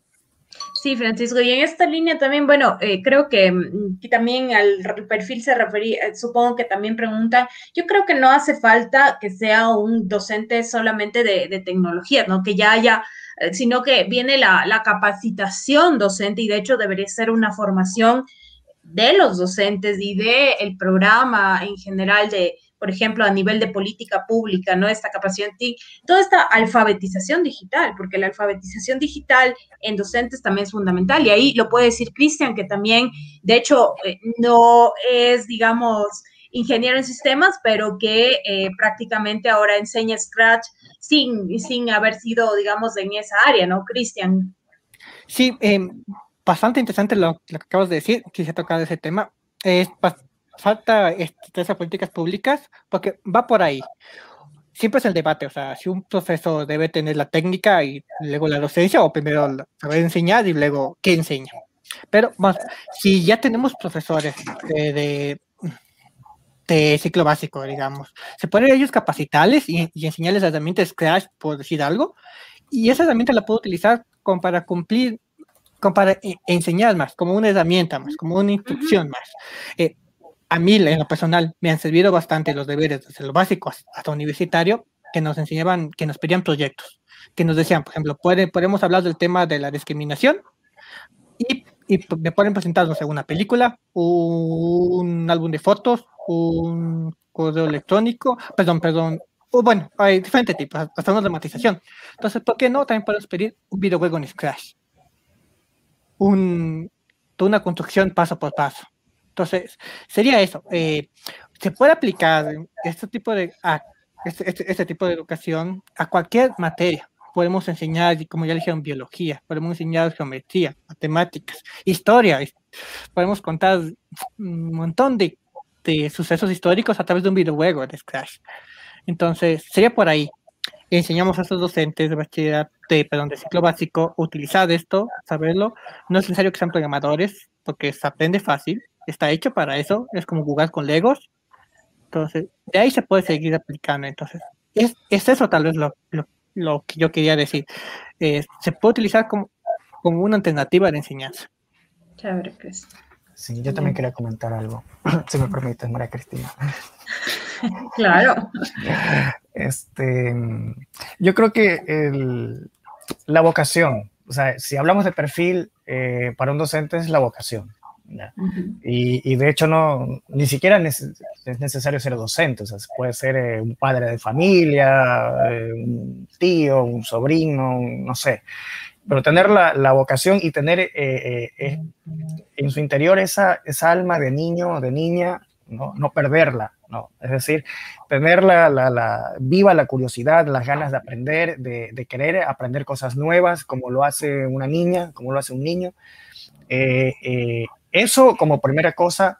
Sí, Francisco, y en esta línea también, bueno, eh, creo que, mm, que, también al perfil se refería, eh, supongo que también pregunta, yo creo que no hace falta que sea un docente solamente de, de tecnología, ¿no? Que ya haya, eh, sino que viene la, la capacitación docente y de hecho debería ser una formación de los docentes y de el programa en general de, por ejemplo, a nivel de política pública, ¿no? Esta capacidad, toda esta alfabetización digital, porque la alfabetización digital en docentes también es fundamental. Y ahí lo puede decir Cristian, que también, de hecho, eh, no es, digamos, ingeniero en sistemas, pero que eh, prácticamente ahora enseña Scratch sin, sin haber sido, digamos, en esa área, ¿no, Cristian? Sí, eh, bastante interesante lo, que acabas de decir, quise tocar ese tema. Es, falta esas políticas públicas porque va por ahí. Siempre es el debate, o sea, si un profesor debe tener la técnica y luego la docencia, o primero saber enseñar y luego qué enseña. Pero más, si ya tenemos profesores de, de, ciclo básico, digamos, se pueden ellos capacitarles y, y enseñarles herramientas Scratch, por decir algo, y esa herramienta la puedo utilizar como para cumplir para e, enseñar más, como una herramienta más, como una instrucción más. Eh, a mí, en lo personal, me han servido bastante los deberes, desde lo básico hasta universitario, que nos enseñaban, que nos pedían proyectos, que nos decían, por ejemplo, puede, podemos hablar del tema de la discriminación y, y me pueden presentar, no sé, una película, un álbum de fotos, un correo electrónico, perdón, perdón, o bueno, hay diferentes tipos, hasta una dramatización. Entonces, ¿por qué no? También podemos pedir un videojuego en Scratch un, una construcción paso por paso. Entonces, sería eso. Eh, se puede aplicar este tipo de, este, este, este, tipo de educación a cualquier materia. Podemos enseñar, como ya dijeron, biología, podemos enseñar geometría, matemáticas, historia, podemos contar un montón de, de sucesos históricos a través de un videojuego de Scratch. Entonces, sería por ahí enseñamos a estos docentes de bachillerato, de, perdón, de ciclo básico, utilizar esto, saberlo. No es necesario que sean programadores, porque se aprende fácil, está hecho para eso, es como jugar con Legos. Entonces, de ahí se puede seguir aplicando. Entonces, es, es eso tal vez lo, que yo quería decir. Eh, se puede utilizar como, como una alternativa de enseñanza. Chévere, Cris. Sí, yo también quería comentar algo, si me permites, María Cristina. claro. Este, yo creo que el, la vocación, o sea, si hablamos de perfil eh, para un docente es la vocación. y, y, de hecho no, ni siquiera es necesario ser docente, o sea, puede ser eh, un padre de familia, eh, un tío, un sobrino, no sé, pero tener la, la vocación y tener en su interior esa, esa alma de niño, de niña, no, no perderla, ¿no? Es decir, tener la, la, viva la curiosidad, las ganas de aprender, de, querer aprender cosas nuevas, como lo hace una niña, como lo hace un niño. Eh, eh, eso como primera cosa,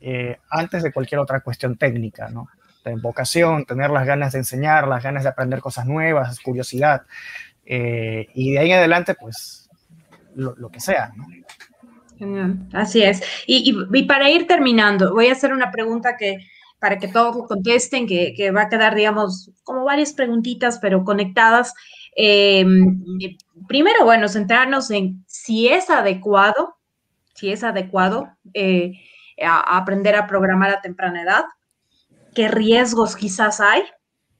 eh, antes de cualquier otra cuestión técnica, ¿no? De vocación, tener las ganas de enseñar, las ganas de aprender cosas nuevas, curiosidad. Y de ahí en adelante, pues lo, que sea. Así es. Y, para ir terminando, voy a hacer una pregunta que para que todos contesten, que, va a quedar, digamos, como varias preguntitas, pero conectadas. Em, primero, bueno, centrarnos en si es adecuado, si es adecuado eh, aprender a programar a temprana edad, qué riesgos quizás hay,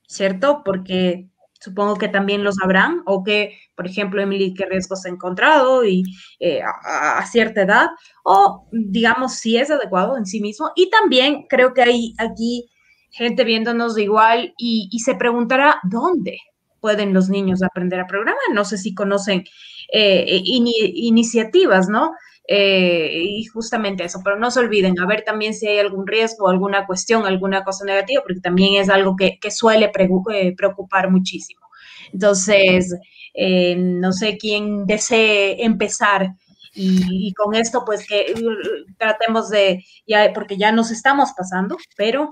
¿cierto? Porque supongo que también los habrán, o que, por ejemplo, Emily, qué riesgos ha encontrado y eh, a, cierta edad, o digamos si es adecuado en sí mismo. Y también creo que hay aquí gente viéndonos igual y, se preguntará dónde pueden los niños aprender a programar. No sé si conocen eh, iniciativas, ¿no? Eh, y justamente eso, pero no se olviden, a ver también si hay algún riesgo, alguna cuestión, alguna cosa negativa, porque también es algo que, suele eh, preocupar muchísimo. Entonces, eh, no sé quién desee empezar y, con esto pues que tratemos de, ya, porque ya nos estamos pasando, pero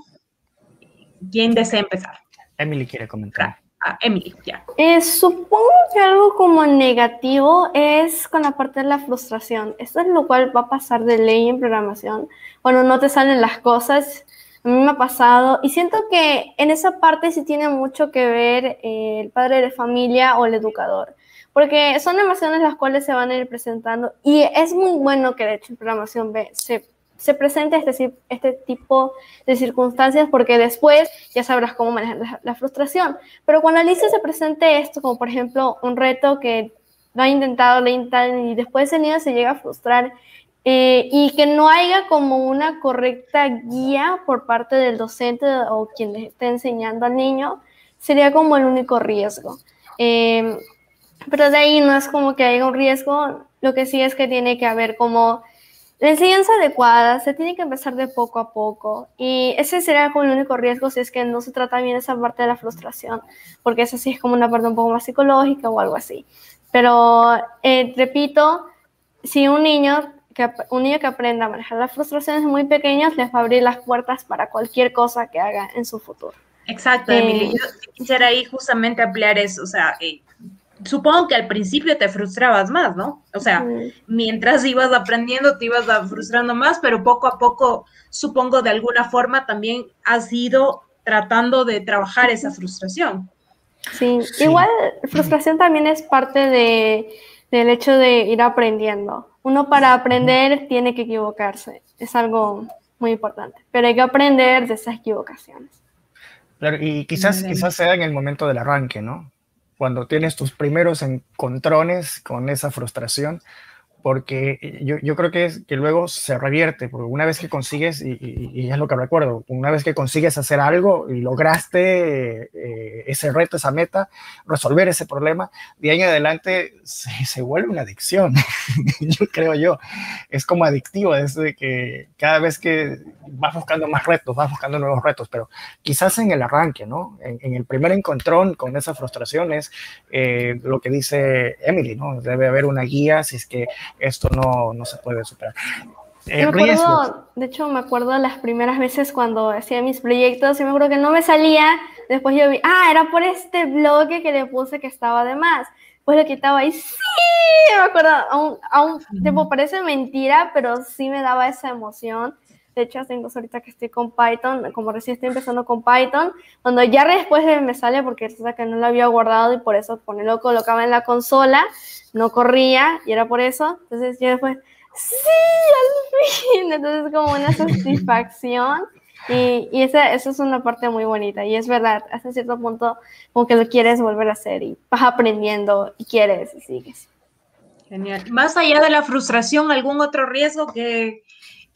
¿quién desea empezar? Emily quiere comentar. Emily, ya. Eh, supongo que algo como negativo es con la parte de la frustración. Esto es lo cual va a pasar de ley en programación. Cuando no te salen las cosas, a mí me ha pasado. Y siento que en esa parte sí tiene mucho que ver eh, el padre de familia o el educador. Porque son emociones las cuales se van a ir presentando. Y es muy bueno que de hecho en programación se se presente este, este tipo de circunstancias porque después ya sabrás cómo manejar la, frustración. Pero cuando Alicia se presente esto, como por ejemplo un reto que lo ha intentado, lo intentado y después el niño se llega a frustrar eh, y que no haya como una correcta guía por parte del docente o quien le esté enseñando al niño, sería como el único riesgo. Eh, pero de ahí no es como que haya un riesgo, lo que sí es que tiene que haber como la enseñanza adecuada se tiene que empezar de poco a poco y ese sería como el único riesgo si es que no se trata bien esa parte de la frustración, porque esa sí es como una parte un poco más psicológica o algo así. Pero eh, repito, si un niño que, un niño que aprenda a manejar las frustraciones muy pequeñas les va a abrir las puertas para cualquier cosa que haga en su futuro. Exacto, Emily. Eh, Yo quisiera ahí justamente ampliar eso, o sea, eh, supongo que al principio te frustrabas más, ¿no? O sea, mientras ibas aprendiendo te ibas frustrando más, pero poco a poco, supongo de alguna forma también has ido tratando de trabajar esa frustración. Sí, igual frustración también es parte de, del hecho de ir aprendiendo. Uno para aprender tiene que equivocarse, es algo muy importante, pero hay que aprender de esas equivocaciones. Claro, y quizás, quizás sea en el momento del arranque, ¿no? Cuando tienes tus primeros encontrones con esa frustración, porque eh, yo, yo, creo que, es, que luego se revierte, porque una vez que consigues, y, es lo que recuerdo, una vez que consigues hacer algo y lograste eh, ese reto, esa meta, resolver ese problema, de ahí en adelante se, se vuelve una adicción, yo creo yo, es como adictivo, desde que cada vez que vas buscando más retos, vas buscando nuevos retos, pero quizás en el arranque, ¿no? En, el primer encontrón con esas frustraciones, eh, lo que dice Emily, ¿no? Debe haber una guía si es que esto no, no se puede superar. me acuerdo, de hecho, me acuerdo las primeras veces cuando hacía mis proyectos y me acuerdo que no me salía. Después yo vi, ah, era por este bloque que le puse que estaba de más. Pues lo quitaba y sí, me acuerdo, aún, aún tipo, parece mentira, pero sí me daba esa emoción. De hecho, tengo ahorita que estoy con Python, como recién estoy empezando con Python, cuando ya después me sale porque resulta que no lo había guardado y por eso ponerlo lo colocaba en la consola, no corría y era por eso. Entonces yo después, sí, al fin. Entonces como una satisfacción. Y, y esa, esa, es una parte muy bonita. Y es verdad, hasta cierto punto como que lo quieres volver a hacer y vas aprendiendo y quieres y sigues. Genial. Más allá de la frustración, ¿algún otro riesgo que,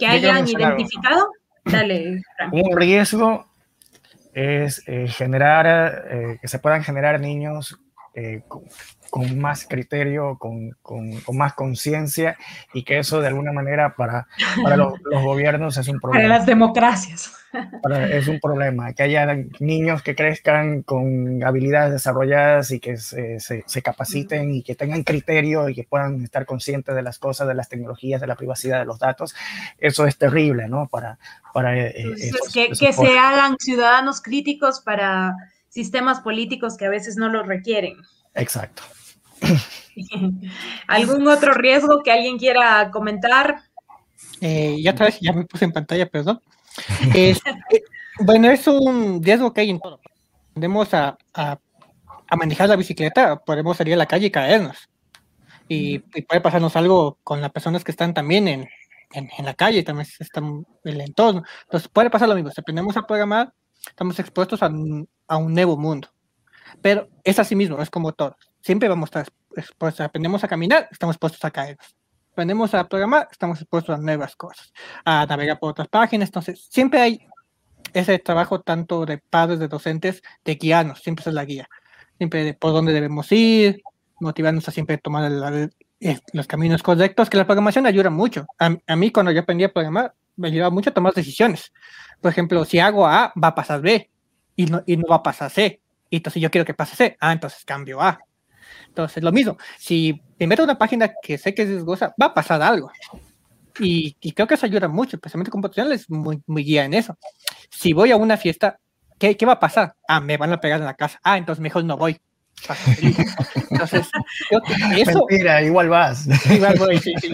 que hayan identificado? Dale. Un riesgo es eh, generar, eh, que se puedan generar niños eh, con más criterio, con, con, más conciencia y que eso de alguna manera para, para los, gobiernos es un problema. Para las democracias. es un problema, que haya niños que crezcan con habilidades desarrolladas y que se, se, capaciten y que tengan criterio y que puedan estar conscientes de las cosas, de las tecnologías, de la privacidad de los datos. Eso es terrible, ¿no? Para, para eh, que, que se hagan ciudadanos críticos para sistemas políticos que a veces no los requieren. Exacto. ¿Algún otro riesgo que alguien quiera comentar? Eh, ya otra vez, ya me puse en pantalla, perdón. Eh, bueno, es un riesgo que hay en todo. Tendemos a, a, manejar la bicicleta, podemos salir a la calle y caernos. Y, puede pasarnos algo con las personas que están también en, en, la calle, también están en el entorno. Entonces puede pasar lo mismo. Si aprendemos a programar, estamos expuestos a, a un nuevo mundo. Pero es así mismo, es como todo. Siempre vamos a estar expuestos. Aprendemos a caminar, estamos expuestos a caernos aprendemos a programar, estamos expuestos a nuevas cosas, a navegar por otras páginas. Entonces, siempre hay ese trabajo tanto de padres, de docentes, de guiarnos, siempre es la guía, siempre de por dónde debemos ir, motivarnos a siempre tomar eh, los caminos correctos, que la programación ayuda mucho. A, mí cuando yo aprendí a programar, me ayudaba mucho a tomar decisiones. Por ejemplo, si hago A, va a pasar B y no, y no va a pasar C. Y entonces yo quiero que pase C. Ah, entonces cambio A. Entonces, lo mismo, si me meto a una página que sé que es riesgosa, va a pasar algo. Y, creo que eso ayuda mucho, especialmente computacional es muy, muy guía en eso. Si voy a una fiesta, ¿qué, ¿qué va a pasar? Ah, me van a pegar en la casa. Ah, entonces mejor no voy. Entonces, eso. Mira, igual vas. Igual voy, sí, sí,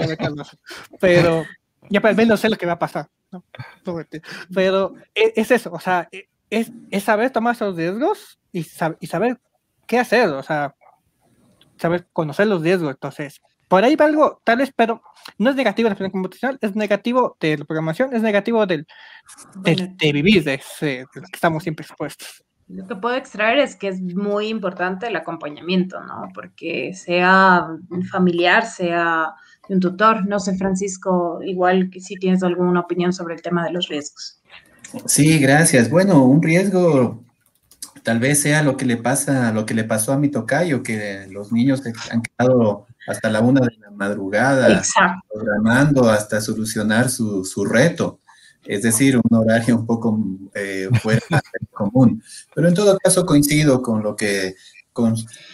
Pero ya al menos sé lo que va a pasar. Pero e, es, eso, o sea, e, es, es saber tomar esos riesgos y, y saber qué hacer, o sea, saber conocer los riesgos. Entonces, por ahí va algo, tal vez, pero no es negativo de la computacional, es negativo de la programación, es negativo del, de vivir, de, que estamos siempre expuestos. Lo que puedo extraer es que es muy importante el acompañamiento, ¿no? Porque sea familiar, sea un tutor, no sé, Francisco, igual que si tienes alguna opinión sobre el tema de los riesgos. Sí, gracias. Bueno, un riesgo tal vez sea lo que le pasa, lo que le pasó a mi tocayo, que los niños han quedado hasta la una de la madrugada programando hasta solucionar su, su, reto. Es decir, un horario un poco eh, fuera del común. Pero en todo caso coincido con lo que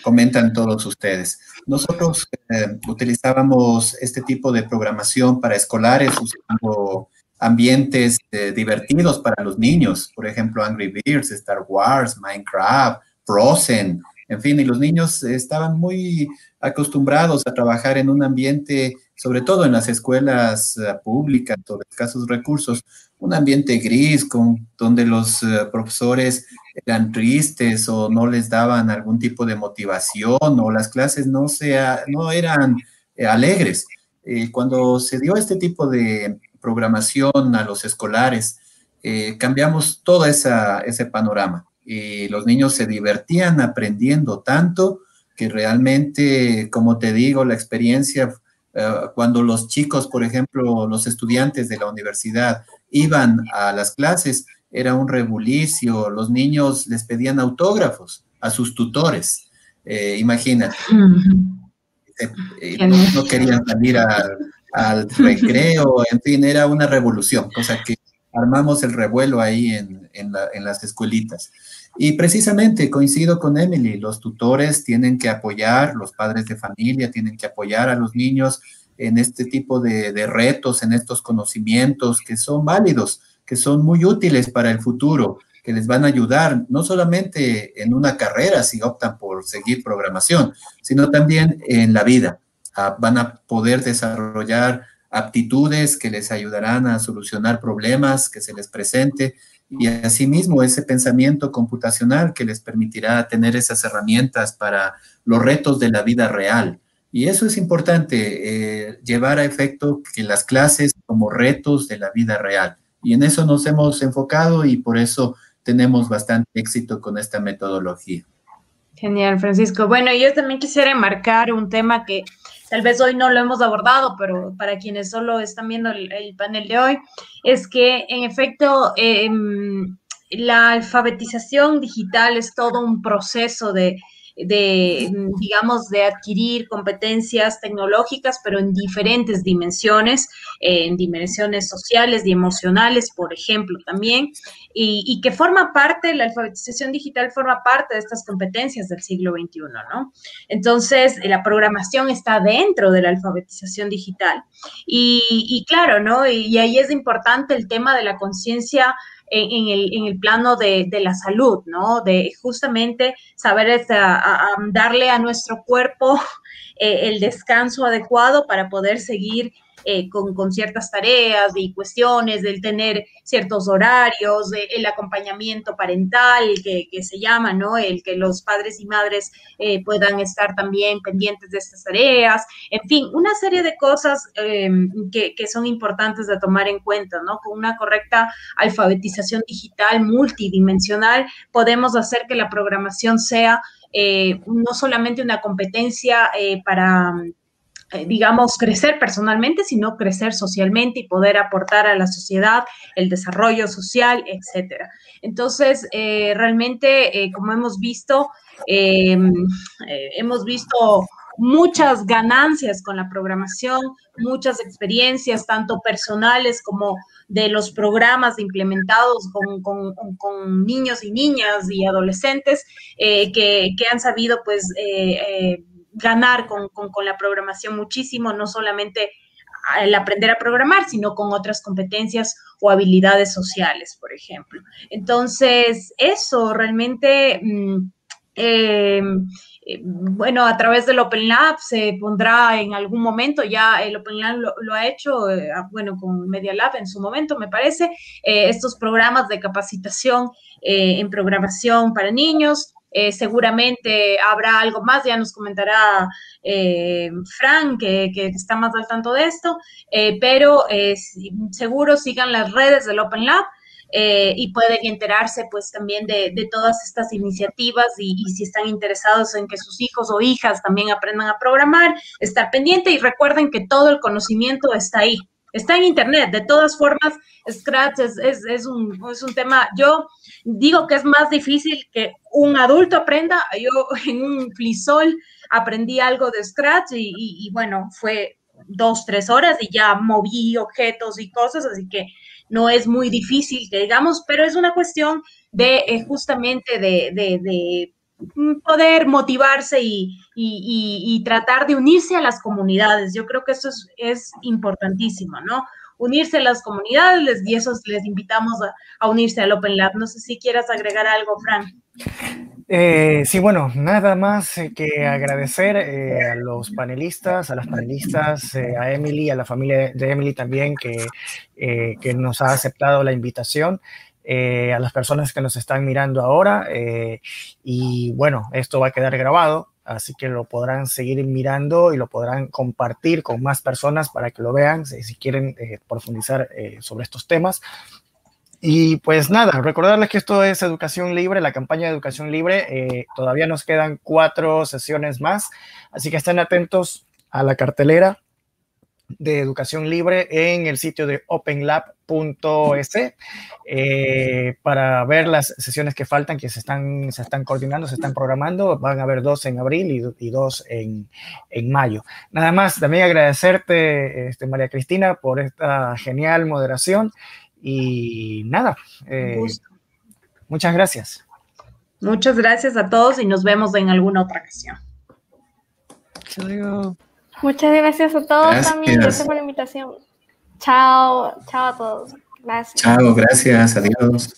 comentan todos ustedes. Nosotros eh, utilizábamos este tipo de programación para escolares usando ambientes eh, divertidos para los niños, por ejemplo, Angry Birds, Star Wars, Minecraft, Frozen, en fin, y los niños estaban muy acostumbrados a trabajar en un ambiente, sobre todo en las escuelas uh, públicas o de escasos recursos, un ambiente gris con, donde los uh, profesores eran tristes o no les daban algún tipo de motivación o las clases no, sea, no eran eh, alegres. cuando se dio este tipo de programación a los escolares, eh, cambiamos todo esa, ese panorama. Y los niños se divertían aprendiendo tanto que realmente, como te digo, la experiencia, eh, cuando los chicos, por ejemplo, los estudiantes de la universidad iban a las clases, era un rebulicio, los niños les pedían autógrafos a sus tutores. Eh, imagínate. no, querían salir a, al recreo, en fin, era una revolución, cosa que armamos el revuelo ahí en, en, las escuelitas. Y precisamente coincido con Emily, los tutores tienen que apoyar, los padres de familia tienen que apoyar a los niños en este tipo de, de retos, en estos conocimientos que son válidos, que son muy útiles para el futuro, que les van a ayudar no solamente en una carrera si optan por seguir programación, sino también en la vida van a poder desarrollar aptitudes que les ayudarán a solucionar problemas que se les presente y asimismo ese pensamiento computacional que les permitirá tener esas herramientas para los retos de la vida real. Y eso es importante, eh, llevar a efecto que las clases como retos de la vida real. Y en eso nos hemos enfocado y por eso tenemos bastante éxito con esta metodología. Genial, Francisco. Bueno, yo también quisiera enmarcar un tema que tal vez hoy no lo hemos abordado, pero para quienes solo están viendo el, panel de hoy, es que en efecto em, la alfabetización digital es todo un proceso de de, digamos, de adquirir competencias tecnológicas, pero en diferentes dimensiones, en dimensiones sociales y emocionales, por ejemplo, también, y, que forma parte, la alfabetización digital forma parte de estas competencias del siglo XXI, ¿no? Entonces, la programación está dentro de la alfabetización digital. Y, claro, ¿no? Y, y ahí es importante el tema de la conciencia en, el, en el, plano de, de, la salud, ¿no? De justamente saber este, darle a nuestro cuerpo eh, el descanso adecuado para poder seguir eh, con, con, ciertas tareas y cuestiones, del tener ciertos horarios, el acompañamiento parental que, que, se llama, ¿no? El que los padres y madres eh, puedan estar también pendientes de estas tareas, en fin, una serie de cosas em, que, que, son importantes de tomar en cuenta, ¿no? Con una correcta alfabetización digital multidimensional podemos hacer que la programación sea eh, no solamente una competencia para eh, digamos, crecer personalmente, sino crecer socialmente y poder aportar a la sociedad, el desarrollo social, etcétera. Entonces, eh, realmente, eh, como hemos visto, hemos visto muchas ganancias con la programación, muchas experiencias, tanto personales como de los programas implementados con, niños y niñas y adolescentes que, han sabido, pues, ganar con, la programación muchísimo, no solamente el aprender a programar, sino con otras competencias o habilidades sociales, por ejemplo. Entonces, eso realmente, mm, em, eh, bueno, a través del Open Lab se pondrá en algún momento, ya el Open Lab lo, ha hecho, eh, bueno, con Media Lab en su momento, me parece, eh, estos programas de capacitación en programación para niños, eh, seguramente habrá algo más, ya nos comentará eh, Frank, que, está más al tanto de esto, eh, pero seguro sigan las redes del Open Lab. y pueden enterarse pues también de, todas estas iniciativas y, si están interesados en que sus hijos o hijas también aprendan a programar, estar pendiente y recuerden que todo el conocimiento está ahí, está en Internet. De todas formas, Scratch es, un, es un tema, yo digo que es más difícil que un adulto aprenda. Yo en un flisol aprendí algo de Scratch y, bueno, fue dos, tres horas y ya moví objetos y cosas, así que no es muy difícil digamos, pero es una cuestión de eh, justamente de, de, poder motivarse y, y, tratar de unirse a las comunidades. Yo creo que eso es, importantísimo, ¿no? unirse a las comunidades y eso les invitamos a, unirse al Open Lab. No sé si quieras agregar algo, Fran. Eh, sí, bueno, nada más que agradecer eh, a los panelistas, a las panelistas, eh, a Emily, a la familia de Emily también que, que nos ha aceptado la invitación. A las personas que nos están mirando ahora y bueno, esto va a quedar grabado así que lo podrán seguir mirando y lo podrán compartir con más personas para que lo vean si, quieren eh, profundizar eh, sobre estos temas. Y pues nada, recordarles que esto es Educación Libre, la campaña de Educación Libre. Eh, todavía nos quedan cuatro sesiones más, así que estén atentos a la cartelera de educación libre en el sitio de openlab.es eh, para ver las sesiones que faltan, que se están, se están coordinando, se están programando. Van a haber dos en abril y, dos en, mayo. Nada más, también agradecerte, este, María Cristina, por esta genial moderación. Y nada, eh, muchas gracias. Muchas gracias a todos y nos vemos en alguna otra ocasión. Muchas gracias a todos también. Gracias por la invitación. Chao, chao a todos. Gracias. Chao, gracias, adiós.